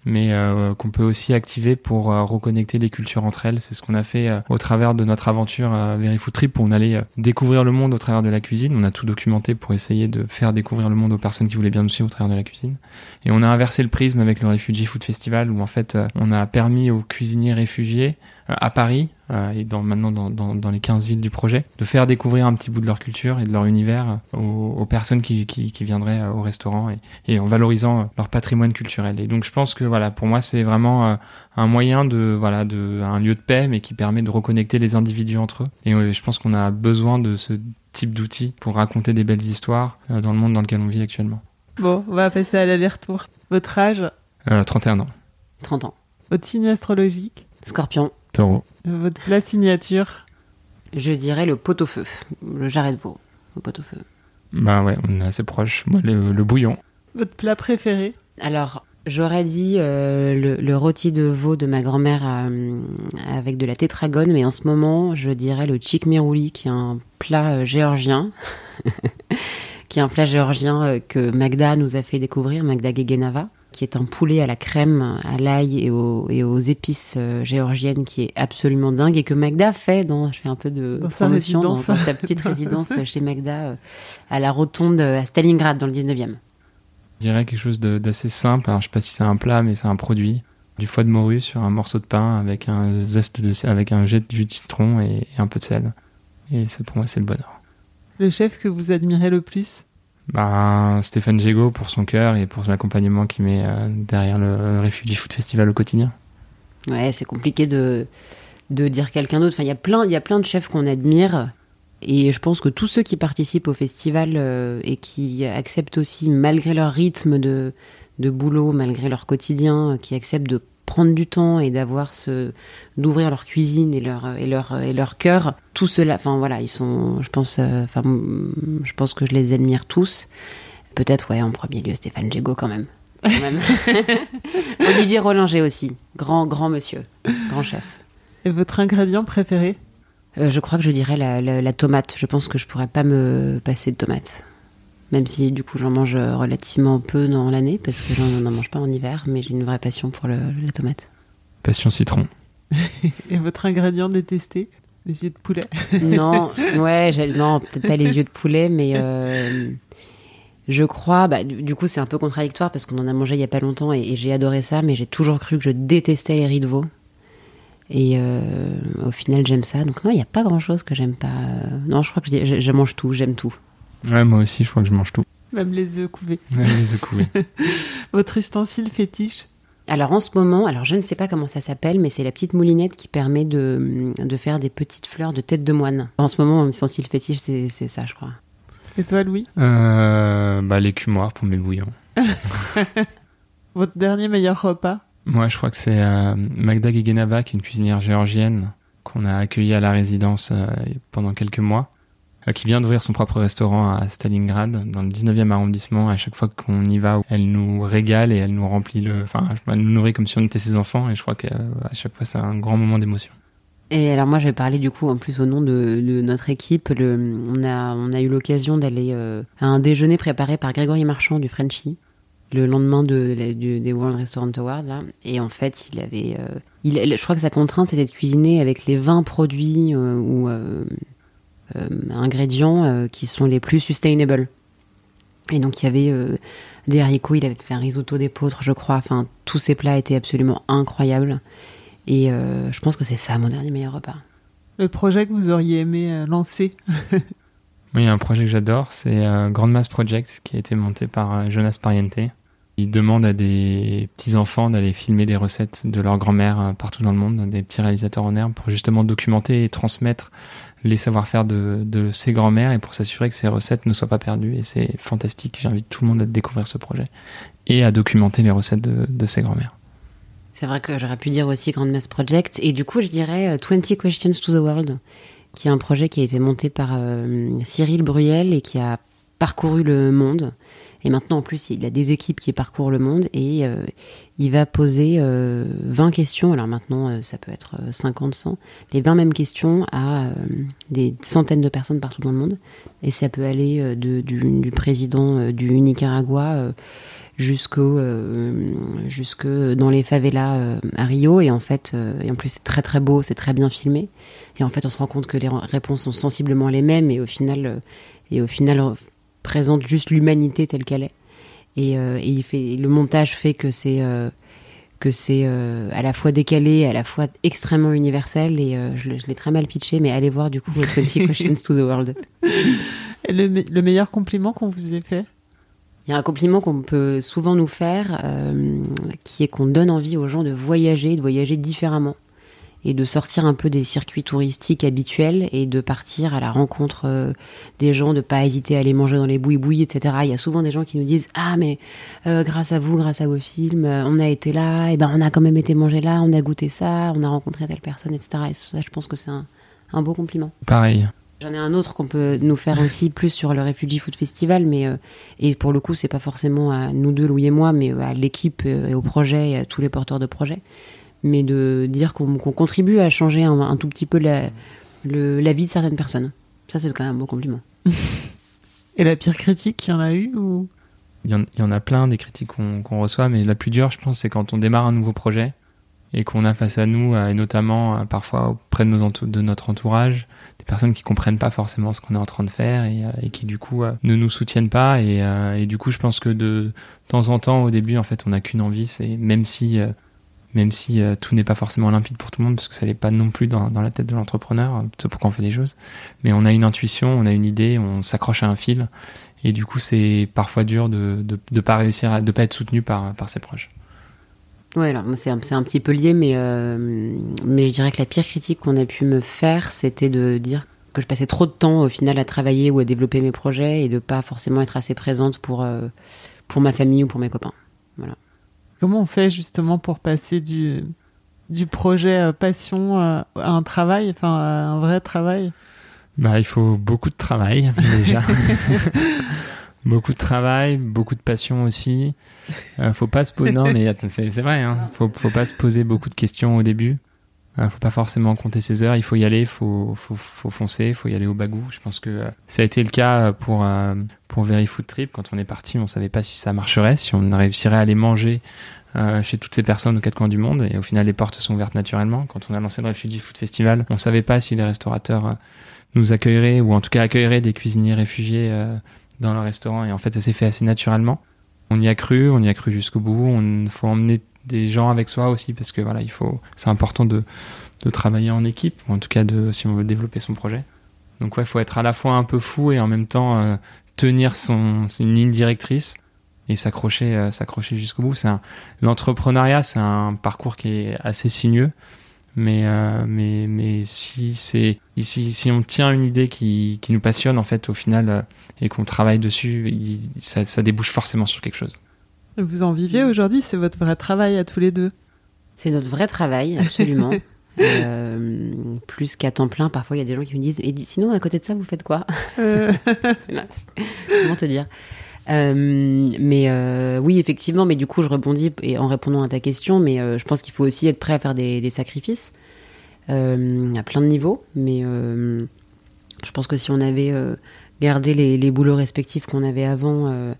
mais euh, qu'on peut aussi activer pour euh, reconnecter les cultures entre elles. C'est ce qu'on a fait euh, au travers de notre aventure à Very Food Trip, où on allait euh, découvrir le monde au travers de la cuisine. On a tout documenté pour essayer de faire découvrir le monde aux personnes qui voulaient bien nous suivre au travers de la cuisine. Et on a inversé le prisme avec le Refugee Food Festival, où en fait, euh, on a permis aux cuisiniers réfugiés euh, à Paris euh, et dans, maintenant dans, dans, dans les 15 villes du projet, de faire découvrir un petit bout de leur culture et de leur univers euh, aux, aux personnes qui, qui, qui viendraient euh, au restaurant et, et en valorisant euh, leur patrimoine culturel. Et donc je pense que voilà, pour moi c'est vraiment euh, un moyen de voilà de un lieu de paix, mais qui permet de reconnecter les individus entre eux. Et euh, je pense qu'on a besoin de ce type d'outils pour raconter des belles histoires euh, dans le monde dans lequel on vit actuellement. Bon, on va passer à l'aller-retour. Votre âge, Euh, 31 ans. 30 ans. votre signe astrologique, Scorpion, Taureau. votre plat signature. je dirais le pot-au-feu, le jarret de veau, le pot-au-feu. Bah ouais, on est assez proche. Moi, le, le bouillon. Votre plat préféré Alors, j'aurais dit euh, le, le rôti de veau de ma grand-mère euh, avec de la tétragone, mais en ce moment, je dirais le chikmerouli, qui est un plat euh, géorgien, qui est un plat géorgien euh, que Magda nous a fait découvrir, Magda Gegenava, qui est un poulet à la crème, à l'ail et aux, et aux épices euh, géorgiennes, qui est absolument dingue, et que Magda fait dans, je fais un peu de Dans sa promotion, dans, sa petite résidence chez Magda, euh, à la rotonde à Stalingrad, dans le 19e. Je dirais quelque chose d'assez simple. Alors, je sais pas si c'est un plat, mais c'est un produit. Du foie de morue sur un morceau de pain avec un zeste de, avec un jet de jus de citron et, et un peu de sel. Et c'est pour moi, c'est le bonheur. Le chef que vous admirez le plus? Bah, Stéphane Gégaud pour son cœur et pour l'accompagnement qu'il met euh, derrière le, le Refugee Food Festival au quotidien. Ouais, c'est compliqué de, de dire quelqu'un d'autre. Enfin, il y a plein, y a plein de chefs qu'on admire. Et je pense que tous ceux qui participent au festival euh, et qui acceptent aussi, malgré leur rythme de, de boulot, malgré leur quotidien, euh, qui acceptent de prendre du temps et d'avoir ce, d'ouvrir leur cuisine et leur, et leur, et leur cœur, tout cela, enfin voilà, ils sont, je pense, euh, enfin, je pense que je les admire tous. Peut-être, ouais, en premier lieu, Stéphane Gégaud quand même. Quand même. Olivier Rollinger aussi, grand, grand monsieur, grand chef. Et votre ingrédient préféré? Euh, je crois que je dirais la, la- la tomate. Je pense que je pourrais pas me passer de tomate. Même si du coup j'en mange relativement peu dans l'année parce que j'en mange pas en hiver, mais j'ai une vraie passion pour le, la tomate. Passion citron. Et votre ingrédient détesté? Les yeux de poulet? Non, ouais, non, peut-être pas les yeux de poulet, mais euh, je crois. Bah, du, coup, c'est un peu contradictoire parce qu'on en a mangé il y a pas longtemps et, j'ai adoré ça, mais j'ai toujours cru que je détestais les riz de veau. Et euh, au final, j'aime ça. Donc non, il n'y a pas grand-chose que j'aime pas. Non, je crois que je, je mange tout, j'aime tout. Ouais, moi aussi, je crois que je mange tout. Même les œufs couvés. Même les œufs couvés. Votre ustensile fétiche alors en ce moment, alors je ne sais pas comment ça s'appelle, mais c'est la petite moulinette qui permet de, de, faire des petites fleurs de tête de moine. En ce moment, mon ustensile fétiche, c'est ça, je crois. Et toi, Louis euh, bah, L'écumoire pour mes bouillons. Votre dernier meilleur repas Moi, je crois que c'est euh, Magda Gegenava, qui est une cuisinière géorgienne qu'on a accueillie à la résidence euh, pendant quelques mois. Euh, qui vient d'ouvrir son propre restaurant à Stalingrad, dans le 19e arrondissement. À chaque fois qu'on y va, elle nous régale et elle nous remplit le, enfin, elle nous nourrit comme si on était ses enfants. Et je crois qu'à chaque fois, c'est un grand moment d'émotion. Et alors moi, je parler du coup en plus au nom de, notre équipe. On a on a eu l'occasion d'aller euh, à un déjeuner préparé par Grégory Marchand du Frenchy le lendemain de, des World Restaurant Awards. Et en fait, il avait, euh, je crois que sa contrainte c'était de cuisiner avec les 20 produits ou euh, ingrédients euh, qui sont les plus sustainable. Et donc il y avait euh, des haricots, il avait fait un risotto d'épeautre, je crois. Enfin, tous ces plats étaient absolument incroyables. Et je pense que c'est ça mon dernier meilleur repas. Le projet que vous auriez aimé lancer Oui, un projet que j'adore, c'est Grand Mass Project, qui a été monté par Jonas Pariente. Il demande à des petits-enfants d'aller filmer des recettes de leur grand-mère partout dans le monde, des petits réalisateurs en herbe, pour justement documenter et transmettre les savoir-faire de, de ses grands-mères et pour s'assurer que ces recettes ne soient pas perdues. Et c'est fantastique. J'invite tout le monde à découvrir ce projet et à documenter les recettes de, de ses grands-mères. C'est vrai que j'aurais pu dire aussi Grand Mass Project. Et du coup, je dirais 20 euh, Questions to the World, qui est un projet qui a été monté par euh, Cyril Bruyel et qui a parcouru le monde et maintenant, en plus, il a des équipes qui parcourent le monde et euh, il va poser 20 euh, questions. Alors maintenant, euh, ça peut être 50, 100. Les 20 mêmes questions à des centaines de personnes partout dans le monde. Et ça peut aller du, président du Nicaragua jusqu'au jusque dans les favelas à Rio et en fait et en plus c'est très très beau c'est très bien filmé et en fait on se rend compte que les réponses sont sensiblement les mêmes et au final et au final présente juste l'humanité telle qu'elle est. Et, euh, il fait, le montage fait que c'est euh, que c'est euh, à la fois décalé, à la fois extrêmement universel. Et je, l'ai très mal pitché, mais allez voir du coup 20 Questions to the World. le, le meilleur compliment qu'on vous ait fait? Il y a un compliment qu'on peut souvent nous faire, qui est qu'on donne envie aux gens de voyager, de voyager différemment et de sortir un peu des circuits touristiques habituels et de partir à la rencontre euh, des gens, de pas hésiter à aller manger dans les bouilles-bouilles, etc. Il y a souvent des gens qui nous disent ah mais euh, grâce à vous, grâce à vos films, euh, on a été là, et ben on a quand même été manger là, on a goûté ça, on a rencontré telle personne, etc. Et ça, je pense que c'est un, un beau compliment. Pareil. J'en ai un autre qu'on peut nous faire aussi plus sur le Refugee Food Festival, mais et pour le coup c'est pas forcément à nous deux, Louis et moi, mais à l'équipe et au projet et à tous les porteurs de projets mais de dire qu'on contribue à changer un, tout petit peu la, la vie de certaines personnes. Ça, c'est quand même un beau compliment. Et la pire critique, il y en a eu ou? Il y, en, a plein des critiques qu'on reçoit, mais la plus dure, je pense, c'est quand on démarre un nouveau projet et qu'on a face à nous, euh, et notamment euh, parfois auprès de, nos de notre entourage, des personnes qui comprennent pas forcément ce qu'on est en train de faire et, euh, qui du coup ne nous soutiennent pas. Et, et, du coup, je pense que de temps en temps, au début, en fait, on n'a qu'une envie, c'est même si même si euh, tout n'est pas forcément limpide pour tout le monde, parce que ça n'est pas non plus dans, dans la tête de l'entrepreneur, c'est pourquoi on fait les choses. Mais on a une intuition, on a une idée, on s'accroche à un fil, et du coup c'est parfois dur de de, de pas réussir, de pas être soutenu par par ses proches. Ouais, alors c'est un, un, petit peu lié, mais euh, mais je dirais que la pire critique qu'on a pu me faire, c'était de dire que je passais trop de temps au final à travailler ou à développer mes projets et de pas forcément être assez présente pour euh, pour ma famille ou pour mes copains. Voilà. Comment on fait justement pour passer du, du projet euh, passion euh, à un travail, enfin à un vrai travail? Bah, Il faut beaucoup de travail déjà. beaucoup de travail, beaucoup de passion aussi. Euh, faut pas se poser. Non, mais c'est vrai. Hein. Faut, faut pas se poser beaucoup de questions au début. Euh, faut pas forcément compter ses heures, il faut y aller, faut faut faut foncer, faut y aller au bagou. Je pense que euh, ça a été le cas pour euh, pour Very Food Trip quand on est parti, on savait pas si ça marcherait, si on réussirait à aller manger chez toutes ces personnes aux quatre coins du monde et au final les portes sont ouvertes naturellement. Quand on a lancé le Refugee Food Festival, on savait pas si les restaurateurs nous accueilleraient ou en tout cas accueilleraient des cuisiniers réfugiés dans leur restaurant et en fait ça s'est fait assez naturellement. On y a cru, on y a cru jusqu'au bout. On faut emmener des gens avec soi aussi parce que voilà, il faut, c'est important de, de travailler en équipe, ou en tout cas de, si on veut développer son projet. Donc ouais, faut être à la fois un peu fou et en même temps euh, tenir son, une ligne directrice et s'accrocher, euh, s'accrocher jusqu'au bout. C'est l'entrepreneuriat, c'est un parcours qui est assez sinueux. Mais, euh, mais, mais si c'est, si, si on tient une idée qui, qui nous passionne, en fait, au final, euh, et qu'on travaille dessus, il, ça, ça débouche forcément sur quelque chose. Vous en vivez aujourd'hui, c'est votre vrai travail à tous les deux. C'est notre vrai travail, absolument. Euh, plus qu'à temps plein, parfois il y a des gens qui me disent Et sinon, à côté de ça, vous faites quoi? Euh. Comment te dire? Euh, mais oui, effectivement, mais du coup, je rebondis et en répondant à ta question, mais je pense qu'il faut aussi être prêt à faire des, des sacrifices à plein de niveaux. Mais je pense que si on avait gardé les, les boulots respectifs qu'on avait avant,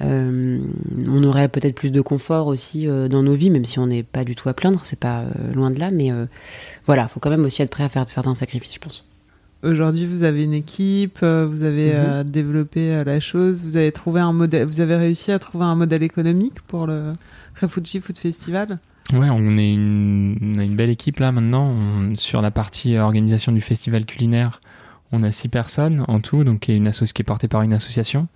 euh, on aurait peut-être plus de confort aussi euh, dans nos vies, même si on n'est pas du tout à plaindre, c'est pas euh, loin de là. Mais euh, voilà, faut quand même aussi être prêt à faire certains sacrifices, je pense. Aujourd'hui, vous avez une équipe, vous avez Mhm. euh, développé euh, la chose, vous avez trouvé un modèle, vous avez réussi à trouver un modèle économique pour le Refugee Food Festival? Ouais, on est une, on a une belle équipe là maintenant. On- sur la partie organisation du festival culinaire, on a six personnes en tout, donc une association qui est portée par une association.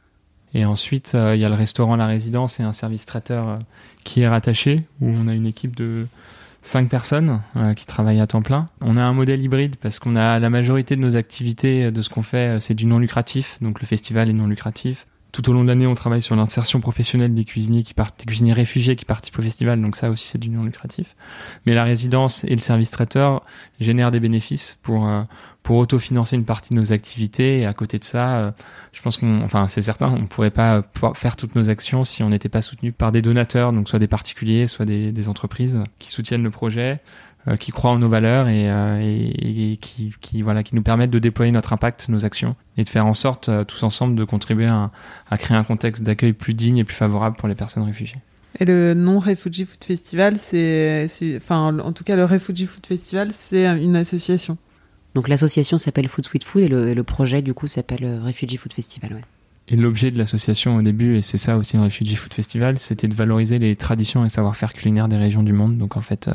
Et ensuite, euh, il y a le restaurant La Résidence et un service traiteur euh, qui est rattaché, où on a une équipe de cinq personnes euh, qui travaillent à temps plein. On a un modèle hybride parce qu'on a la majorité de nos activités, de ce qu'on fait, c'est du non lucratif, donc le festival est non lucratif. Tout au long de l'année, on travaille sur l'insertion professionnelle des cuisiniers qui partent, des cuisiniers réfugiés qui participent au festival, donc ça aussi c'est du non lucratif. Mais la résidence et le service traiteur génèrent des bénéfices pour pour autofinancer une partie de nos activités. Et à côté de ça, euh, je pense qu'on, enfin c'est certain, on pourrait pas faire toutes nos actions si on n'était pas soutenu par des donateurs, donc soit des particuliers, soit des, entreprises qui soutiennent le projet, euh, qui croient en nos valeurs et, euh, qui, voilà qui nous permettent de déployer notre impact, nos actions et de faire en sorte tous ensemble de contribuer à, à créer un contexte d'accueil plus digne et plus favorable pour les personnes réfugiées. Et le non Refugee Food Festival, c'est- enfin, en tout cas, le Refugee Food Festival, c'est une association. Donc l'association s'appelle Food Sweet Food et le, et le projet du coup s'appelle euh, Refugee Food Festival. Ouais. Et l'objet de l'association au début, et c'est ça aussi le Refugee Food Festival, c'était de valoriser les traditions et savoir-faire culinaires des régions du monde. Donc en fait, euh,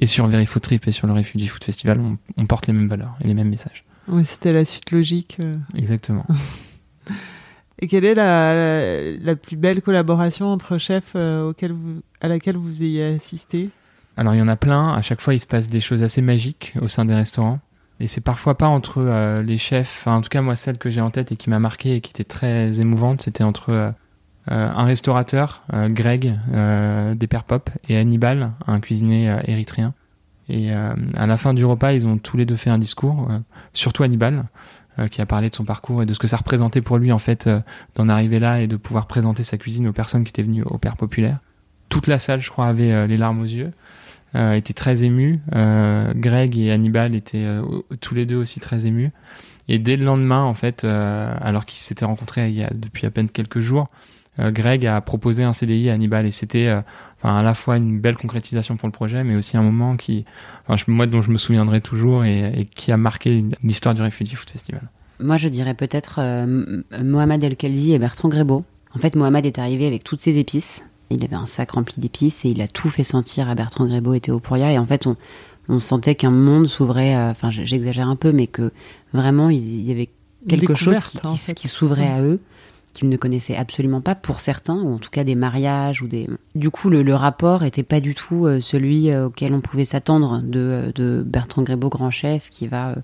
et sur Very Food Trip et sur le Refugee Food Festival, on, on porte les mêmes valeurs et les mêmes messages. C'était la suite logique. euh. Exactement. Et quelle est la, la, la plus belle collaboration entre chefs euh, auquel vous, à laquelle vous ayez assisté? Alors il y en a plein. À chaque fois, il se passe des choses assez magiques au sein des restaurants. Et c'est parfois pas entre euh, les chefs. Enfin, en tout cas, moi, celle que j'ai en tête et qui m'a marqué et qui était très émouvante, c'était entre euh, euh, un restaurateur, Greg, des Pères Pop, et Hannibal, un cuisinier érythréen. Et à la fin du repas, ils ont tous les deux fait un discours, surtout Hannibal, qui a parlé de son parcours et de ce que ça représentait pour lui, en fait, d'en arriver là et de pouvoir présenter sa cuisine aux personnes qui étaient venues au Père Populaire. Toute la salle, je crois, avait les larmes aux yeux était très ému. Euh, Greg et Hannibal étaient euh, tous les deux aussi très émus. Et dès le lendemain, en fait, euh, alors qu'ils s'étaient rencontrés depuis à peine quelques jours, euh, Greg a proposé un CDI à Hannibal et c'était euh, enfin, à la fois une belle concrétisation pour le projet, mais aussi un moment qui, moi, dont je me souviendrai toujours et, qui a marqué l'histoire du Refugee Food Festival. Moi je dirais peut-être euh, Mohamed El Khaldi et Bertrand Grébeau. En fait Mohamed est arrivé avec toutes ses épices. Il avait un sac rempli d'épices et il a tout fait sentir à Bertrand Grébeau et Théo Pouria. Et en fait on, on sentait qu'un monde s'ouvrait, à- enfin j'exagère un peu, mais que vraiment il y avait quelque chose qui, Découverte, en qui- fait. qui s'ouvrait à eux qu'ils ne connaissaient absolument pas pour certains ou en tout cas des mariages ou des du coup le, le rapport était pas du tout euh, celui euh, auquel on pouvait s'attendre de, de Bertrand Grébeau grand chef qui va euh,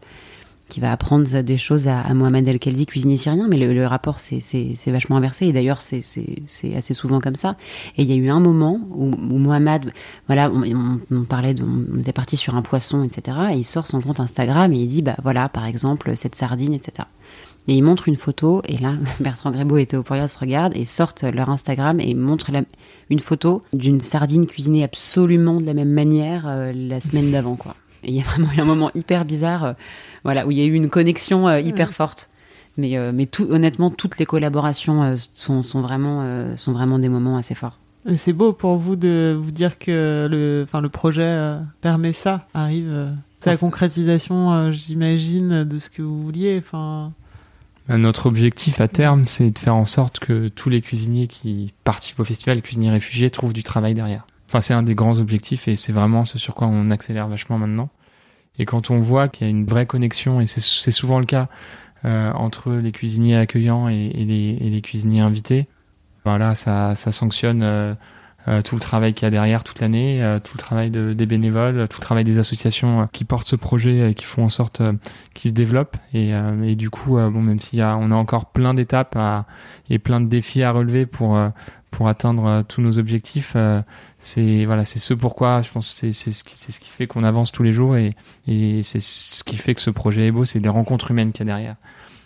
qui va apprendre des choses à, Mohamed El Khaldi cuisinier syrien mais le, rapport c'est vachement inversé. Et d'ailleurs c'est assez souvent comme ça. Et il y a eu un moment où, Mohamed voilà on, parlait on était parti sur un poisson etc et il sort son compte Instagram et il dit bah voilà par exemple cette sardine etc et il montre une photo, et là, Bertrand Grébeau et Théo se regardent et sortent leur Instagram et montrent une photo d'une sardine cuisinée absolument de la même manière euh, la semaine d'avant, quoi. Et il y a vraiment eu un moment hyper bizarre, euh, voilà, où il y a eu une connexion euh, hyper Ouais. forte. Mais, euh, mais tout, honnêtement, toutes les collaborations euh, sont, sont, vraiment, euh, sont vraiment des moments assez forts. C'est beau pour vous de vous dire que le, projet euh, permet ça, arrive. euh, c'est la concrétisation, euh, j'imagine, de ce que vous vouliez. Enfin, Euh, Notre objectif à terme, c'est de faire en sorte que tous les cuisiniers qui participent au festival, les cuisiniers réfugiés, trouvent du travail derrière. Enfin, c'est un des grands objectifs et c'est vraiment ce sur quoi on accélère vachement maintenant. Et quand on voit qu'il y a une vraie connexion, et c'est souvent le cas euh, entre les cuisiniers accueillants et, les, et les cuisiniers invités, voilà, ça, ça sanctionne euh, tout le travail qu'il y a derrière toute l'année, euh, tout le travail de- des bénévoles, tout le travail des associations euh, qui portent ce projet et qui font en sorte euh, qu'il se développe. Et, euh, et du coup, euh, bon, même a, on a encore plein d'étapes et plein de défis à relever pour euh, pour atteindre euh, tous nos objectifs, euh, c'est voilà, c'est ce pourquoi je pense c'est c'est ce qui c'est ce qui fait qu'on avance tous les jours et et c'est ce qui fait que ce projet est beau, c'est les rencontres humaines qu'il y a derrière.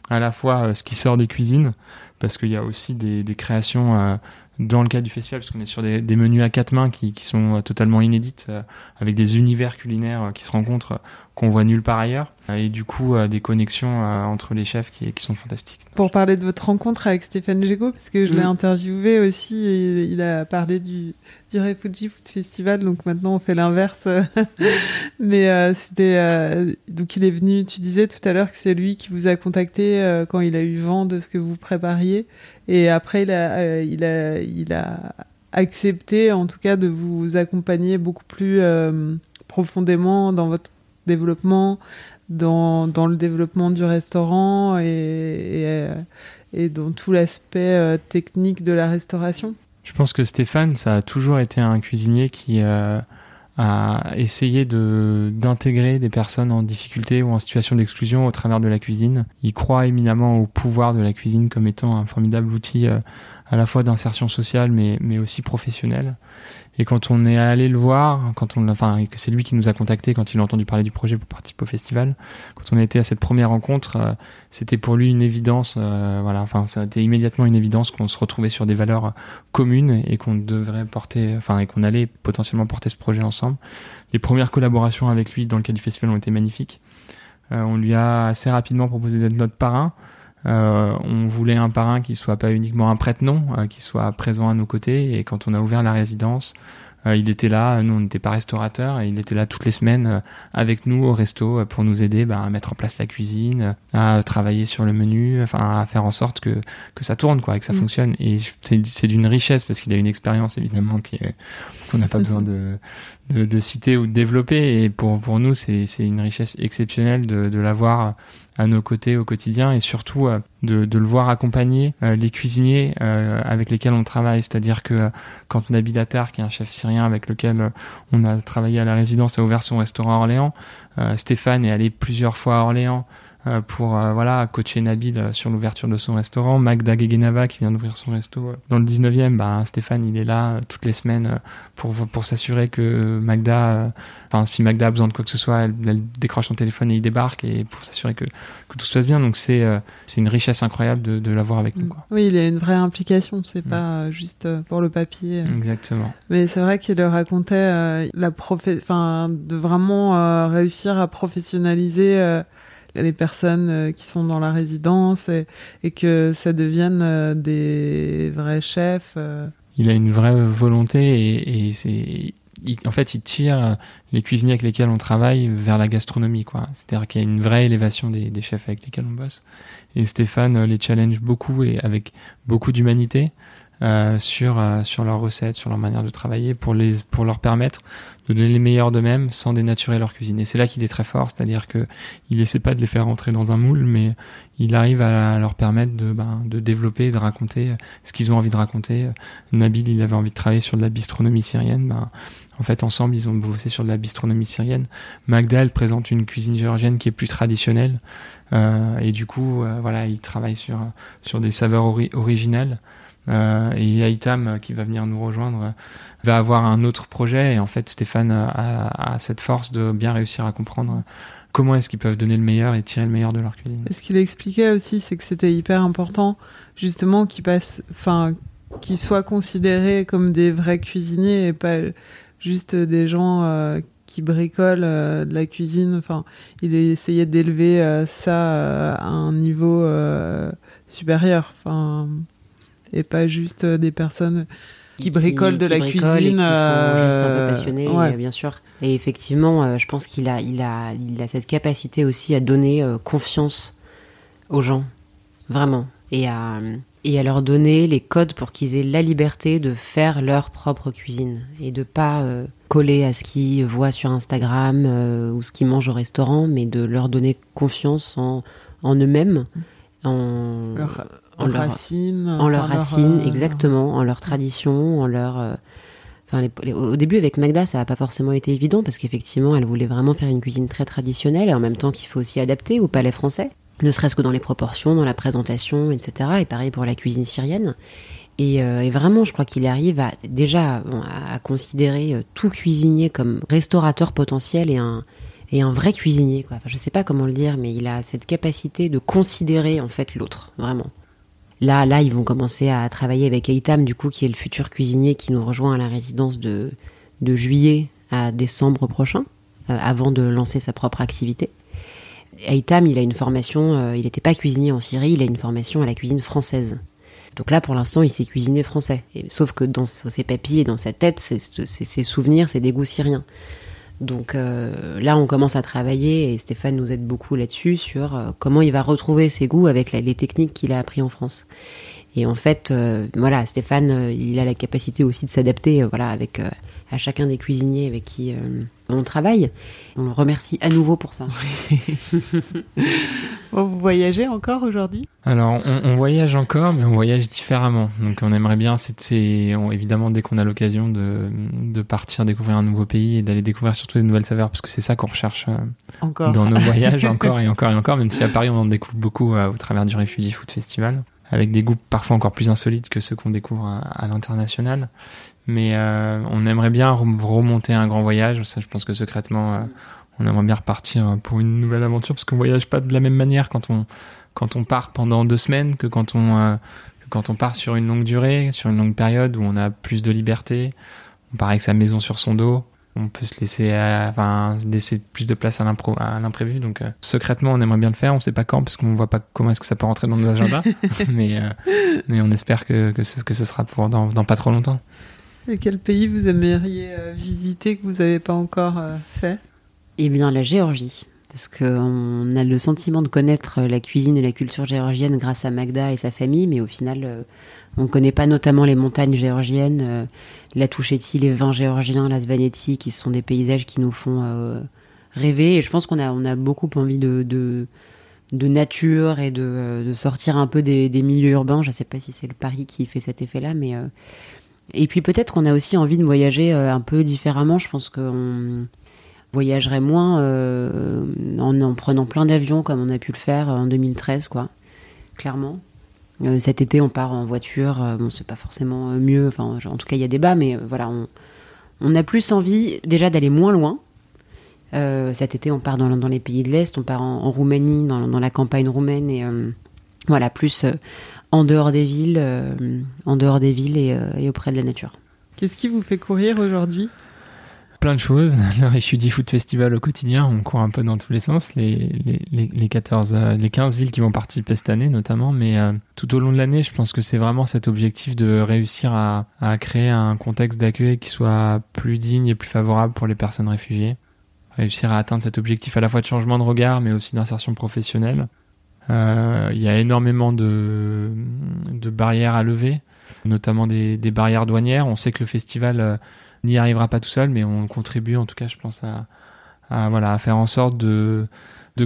À la fois euh, ce qui sort des cuisines, parce qu'il y a aussi des, des créations euh, dans le cadre du festival, parce qu'on est sur des, menus à quatre mains qui, qui sont euh, totalement inédites, euh, avec des univers culinaires euh, qui se rencontrent, qu'on voit nulle part ailleurs, euh, et du coup euh, des connexions euh, entre les chefs qui, qui sont fantastiques. pour parler de votre rencontre avec Stéphane Gégo, parce que je l'ai Mm. interviewé aussi, et il a parlé du, du Refugee Food Festival, donc maintenant on fait l'inverse. Mais euh, c'était. euh, donc il est venu, tu disais tout à l'heure que c'est lui qui vous a contacté euh, quand il a eu vent de ce que vous prépariez. Et après, il a, il a, il a accepté, en tout cas, de vous accompagner beaucoup plus profondément dans votre développement, dans, dans le développement du restaurant et, et, euh, dans tout l'aspect euh, technique de la restauration. Je pense que Stéphane, ça a toujours été un cuisinier qui euh, a essayé de d'intégrer des personnes en difficulté ou en situation d'exclusion au travers de la cuisine. Il croit éminemment au pouvoir de la cuisine comme étant un formidable outil à la fois d'insertion sociale mais mais aussi professionnelle. Et quand on est allé le voir, quand on, enfin, que c'est lui qui nous a contacté quand il a entendu parler du projet pour participer au festival, quand on été à cette première rencontre, euh, c'était pour lui une évidence. euh, voilà, enfin, ça a été immédiatement une évidence qu'on se retrouvait sur des valeurs communes et qu'on devrait porter, enfin, et qu'on allait potentiellement porter ce projet ensemble. Les premières collaborations avec lui dans le cadre du festival ont été magnifiques. Euh, on lui a assez rapidement proposé d'être notre parrain. Euh, on voulait un parrain qui soit pas uniquement un prête-nom, euh, qui soit présent à nos côtés. Et quand on a ouvert la résidence, euh, il était là. Nous, on n'était pas restaurateur, et il était là toutes les semaines avec nous au resto pour nous aider bah, à mettre en place la cuisine, à travailler sur le menu, enfin à faire en sorte que que ça tourne, quoi, et que ça Mm. fonctionne. Et c'est d'une richesse parce qu'il a une expérience évidemment qui est qu'on n'a pas besoin de, de de citer ou de développer. Et pour pour nous, c'est c'est une richesse exceptionnelle de de l'avoir à nos côtés au quotidien et surtout euh, de, de le voir accompagner euh, les cuisiniers euh, avec lesquels on travaille. C'est-à-dire que quand Nabil Attar, qui est un chef syrien avec lequel on a travaillé à la résidence, a ouvert son restaurant à Orléans, Stéphane est allé plusieurs fois à Orléans pour euh, voilà coacher Nabil euh, sur l'ouverture de son restaurant. Magda Gegenava qui vient d'ouvrir son resto euh, dans le 19e, bah, Stéphane il est là euh, toutes les semaines euh, pour pour s'assurer que Magda, euh, enfin si Magda a besoin de quoi que ce soit, elle, elle décroche son téléphone et il débarque et pour s'assurer que que tout se passe bien. Donc c'est euh, c'est une richesse incroyable de, de l'avoir avec nous. Quoi. Oui, il y a une vraie implication, c'est Mm. pas euh, juste euh, pour le papier. Exactement. Mais c'est vrai qu'il racontait euh, la profé- enfin, de vraiment euh, réussir à professionnaliser euh, les personnes euh, qui sont dans la résidence et, que ça devienne euh, des vrais chefs. euh. Il a une vraie volonté et, c'est en fait, il tire les cuisiniers avec lesquels on travaille vers la gastronomie, quoi. C'est-à-dire qu'il y a une vraie élévation des, chefs avec lesquels on bosse. Et Stéphane les challenge beaucoup et avec beaucoup d'humanité sur sur leurs recettes, sur leur manière de travailler, pour les pour leur permettre de donner les meilleurs d'eux-mêmes sans dénaturer leur cuisine. Et c'est là qu'il est très fort, c'est-à-dire que il essaie pas de les faire rentrer dans un moule, mais il arrive à leur permettre de ben, de développer, de raconter ce qu'ils ont envie de raconter. Nabil, il avait envie de travailler sur de la bistronomie syrienne. Ben, en fait, ensemble, ils ont bossé sur de la bistronomie syrienne. Magda, présente une cuisine géorgienne qui est plus traditionnelle. Euh, et du coup, euh, voilà, ils travaillent sur, sur des saveurs ori- originales. Euh, et Aitam, euh, qui va venir nous rejoindre, euh, va avoir un autre projet. Et en fait, Stéphane a, cette force de bien réussir à comprendre comment est-ce qu'ils peuvent donner le meilleur et tirer le meilleur de leur cuisine. Et ce qu'il expliquait aussi, c'est que c'était hyper important, justement, qu'ils passent, enfin, qu'ils soient considérés comme des vrais cuisiniers et pas juste des gens qui bricole de la cuisine. Enfin, il essayait d'élever ça à un niveau supérieur. Et pas juste des personnes qui bricolent de la cuisine, et qui sont juste un peu passionnés, bien sûr. Et effectivement, je pense qu'il a, il a, il a cette capacité aussi à donner confiance aux gens, vraiment, et à et à leur donner les codes pour qu'ils aient la liberté de faire leur propre cuisine et de pas euh, coller à ce qu'ils voient sur Instagram euh, ou ce qu'ils mangent au restaurant, mais de leur donner confiance en, en eux-mêmes, en, leur, en, leur, racine, en leur racine, euh, exactement, en leur tradition, en leur Enfin, au début avec Magda, ça n'a pas forcément été évident parce qu'effectivement, elle voulait vraiment faire une cuisine très traditionnelle et en même temps qu'il faut aussi adapter au palais français ne serait-ce que dans les proportions, dans la présentation, etc. Et pareil pour la cuisine syrienne. Et, euh, vraiment, je crois qu'il arrive à déjà à, considérer euh, tout cuisinier comme restaurateur potentiel et un et un vrai cuisinier. Quoi. Enfin, je sais pas comment le dire, mais il a cette capacité de considérer en fait l'autre, vraiment. Là, là, ils vont commencer à travailler avec Eitam, du coup, qui est le futur cuisinier qui nous rejoint à la résidence de, de juillet à décembre prochain, euh, avant de lancer sa propre activité. Aitam, il a une formation, euh, il n'était pas cuisinier en Syrie, il a une formation à la cuisine française. Donc là, pour l'instant, il sait cuisiner français. sauf que dans ses papiers et dans sa tête, ses souvenirs, c'est des goûts syriens. Donc euh, là, on commence à travailler et Stéphane nous aide beaucoup là-dessus sur euh, comment il va retrouver ses goûts avec les techniques qu'il a appris en France. Et en fait, voilà, Stéphane, il a la capacité aussi de s'adapter, voilà, avec à chacun des cuisiniers avec qui on travaille. On le remercie à nouveau pour ça. vous voyagez encore aujourd'hui? Alors, on, voyage encore, mais on voyage différemment. Donc, on aimerait bien, c'est évidemment, dès qu'on a l'occasion de, de, partir découvrir un nouveau pays et d'aller découvrir surtout des nouvelles saveurs, parce que c'est ça qu'on recherche euh, encore. dans nos voyages, encore et encore et encore, même si à Paris, on en découvre beaucoup euh, au travers du Refugee Food Festival avec des goûts parfois encore plus insolites que ceux qu'on découvre à l'international. Mais euh, on aimerait bien remonter un grand voyage. Ça, je pense que secrètement, euh, on aimerait bien repartir pour une nouvelle aventure parce qu'on voyage pas de la même manière quand on quand on part pendant deux semaines que quand on euh, quand on part sur une longue durée, sur une longue période où on a plus de liberté. On part avec sa maison sur son dos. On peut se laisser, enfin, laisser plus de place à l'imprévu. Donc, secrètement, on aimerait bien le faire. On sait pas quand, parce qu'on voit pas comment est-ce que ça peut rentrer dans nos agendas. mais, mais on espère que, que, ce, que ce sera pour dans, dans pas trop longtemps. Et quel pays vous aimeriez euh, visiter que vous n'avez pas encore euh, fait? Eh bien, la Géorgie. Parce qu'on a le sentiment de connaître la cuisine et la culture géorgienne grâce à Magda et sa famille, mais au final, euh, on ne connaît pas notamment les montagnes géorgiennes, la Touchetti, les vins géorgiens, la Svaneti, qui sont des paysages qui nous font rêver. Et je pense qu'on a, beaucoup envie de, nature et de, sortir un peu des milieux urbains. Je ne sais pas si c'est le Paris qui fait cet effet-là, mais et puis peut-être qu'on a aussi envie de voyager euh, un peu différemment. Je pense qu'on voyagerait moins euh, en, prenant plein d'avions comme on a pu le faire en 2013, quoi. Clairement. Euh, cet été, on part en voiture. bon, c'est pas forcément mieux. Enfin, en tout cas, il y a débat, mais voilà, on, a plus envie déjà d'aller moins loin. cet été, on part dans, les pays de l'Est, on part en, Roumanie, dans, la campagne roumaine, et voilà, plus en dehors des villes, euh, en dehors des villes euh, et, auprès de la nature. Qu'est-ce qui vous fait courir aujourd'hui? Plein de choses. Le Refugee Food Festival au quotidien, on court un peu dans tous les sens. Les, les, les 14, euh, les 15 villes qui vont participer cette année notamment, mais tout au long de l'année, je pense que c'est vraiment cet objectif de réussir à, à créer un contexte d'accueil qui soit plus digne et plus favorable pour les personnes réfugiées. Réussir à atteindre cet objectif à la fois de changement de regard, mais aussi d'insertion professionnelle. Euh, il y a énormément de, barrières à lever, notamment des, barrières douanières. On sait que le festival euh, n'y arrivera pas tout seul, mais on contribue en tout cas, je pense, à, faire en sorte de,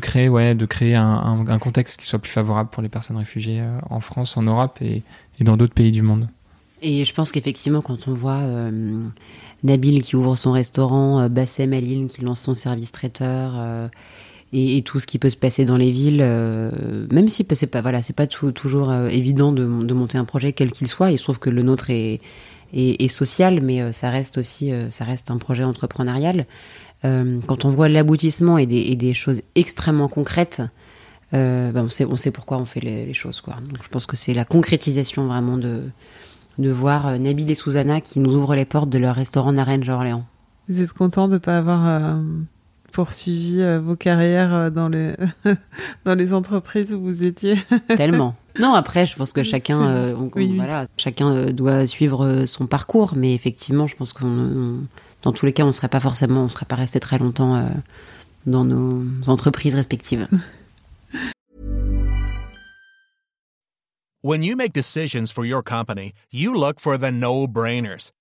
créer, ouais, de créer un, contexte qui soit plus favorable pour les personnes réfugiées euh, en France, en Europe et, dans d'autres pays du monde. Et je pense qu'effectivement, quand on voit Nabil qui ouvre son restaurant, Bassem Alil qui lance son service traiteur, et, tout ce qui peut se passer dans les villes, euh, même si c'est pas voilà, pas toujours euh, évident de, monter un projet quel qu'il soit. Il se trouve que le nôtre est, social, mais euh, ça reste aussi ça reste un projet entrepreneurial. quand on voit l'aboutissement et des, choses extrêmement concrètes, ben on, sait, pourquoi on fait les, choses. Je pense que c'est la concrétisation vraiment de, voir Nabil et Susanna qui nous ouvrent les portes de leur restaurant Narange Orléans. Vous êtes content de ne pas avoir poursuivi euh, vos carrières euh, dans les, dans les entreprises où vous étiez Tellement. Non, après, je pense que chacun, euh, on- oui, oui. voilà, chacun euh, doit suivre euh, son parcours, mais effectivement, je pense qu'on, on- dans tous les cas, on serait pas forcément, on serait pas resté très longtemps euh, dans nos entreprises respectives. When you make decisions for your company, you look for the no-brainers.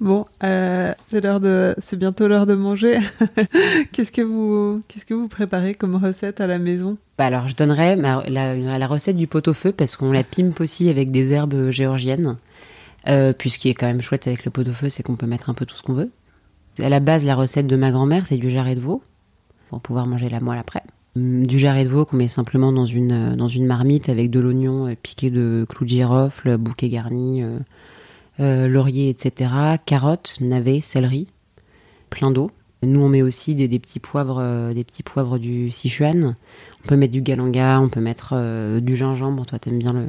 Bon, euh, c'est l'heure de, c'est bientôt l'heure de manger. qu'est-ce que vous, qu'est-ce que vous préparez comme recette à la maison? Bah alors, je donnerais ma- la, la recette du pot-au-feu parce qu'on la pimpe aussi avec des herbes géorgiennes. Euh, puis ce qui est quand même chouette avec le pot-au-feu, c'est qu'on peut mettre un peu tout ce qu'on veut. À la base, la recette de ma grand-mère, c'est du jarret de veau pour pouvoir manger la moelle après. Hum, Du jarret de veau qu'on met simplement dans une, dans une marmite avec de l'oignon piqué de clous de girofle, bouquet garni, euh, euh, laurier, etc. Carottes, navets, céleri, plein d'eau. Nous, on met aussi des, des petits poivres, euh, des petits poivres du Sichuan. On peut mettre du galanga, on peut mettre euh, du gingembre. Toi, t'aimes bien le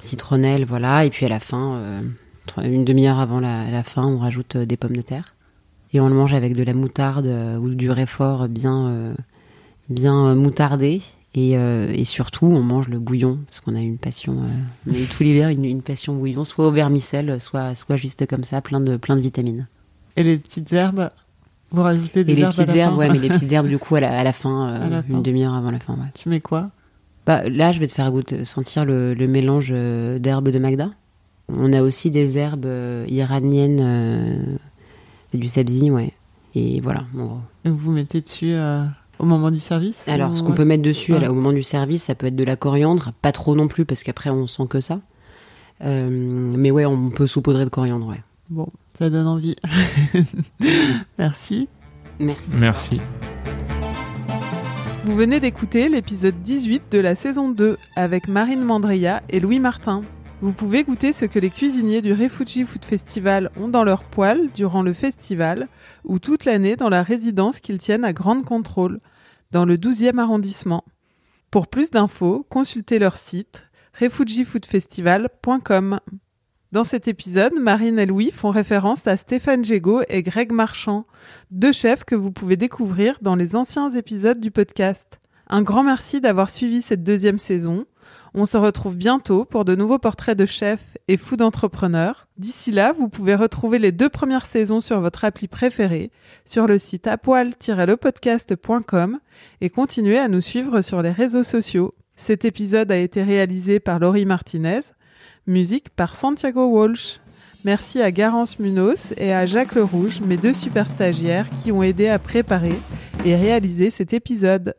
citronnelle, voilà. Et puis à la fin, une demi-heure avant la, la fin, on rajoute des pommes de terre. Et on le mange avec de la moutarde ou du réfort bien, bien moutardé. Et, euh, et surtout, on mange le bouillon, parce qu'on a une passion, euh, on a eu tout l'hiver une, une passion bouillon, soit au vermicelle, soit, soit juste comme ça, plein de, plein de vitamines. Et les petites herbes Vous rajoutez des Et les herbes à petites la herbes, fin ouais, mais les petites herbes, du coup, à la, à la fin, euh, À la fin. une demi-heure avant la fin, ouais. Tu mets quoi? Bah, là, je vais te faire goûter, sentir le, le mélange euh, d'herbes de Magda. On a aussi des herbes iraniennes, c'est du sabzi, ouais. Et voilà, en gros. Et Vous mettez dessus au moment du service Alors, ou- ce qu'on peut mettre dessus Ouais. là, au moment du service, ça peut être de la coriandre, pas trop non plus, parce qu'après, on sent que ça. Euh, mais ouais, on peut saupoudrer de coriandre, ouais. Bon, ça donne envie. Merci. Merci. Merci. Vous venez d'écouter l'épisode 18 de la saison 2 avec Marine Mandria et Louis Martin. Vous pouvez goûter ce que les cuisiniers du Refugee Food Festival ont dans leur poêle durant le festival ou toute l'année dans la résidence qu'ils tiennent à Grande Contrôle, dans le 12e arrondissement. Pour plus d'infos, consultez leur site refugeefoodfestival.com. Dans cet épisode, Marine et Louis font référence à Stéphane Gégaud et Greg Marchand, deux chefs que vous pouvez découvrir dans les anciens épisodes du podcast. Un grand merci d'avoir suivi cette deuxième saison. On se retrouve bientôt pour de nouveaux portraits de chefs et fous d'entrepreneurs. D'ici là, vous pouvez retrouver les deux premières saisons sur votre appli préférée, sur le site apoil-lepodcast.com et continuez à nous suivre sur les réseaux sociaux. Cet épisode a été réalisé par Laurie Martinez, musique par Santiago Walsh. Merci à Garance Munoz et à Jacques Le Rouge, mes deux super stagiaires qui ont aidé à préparer et réaliser cet épisode.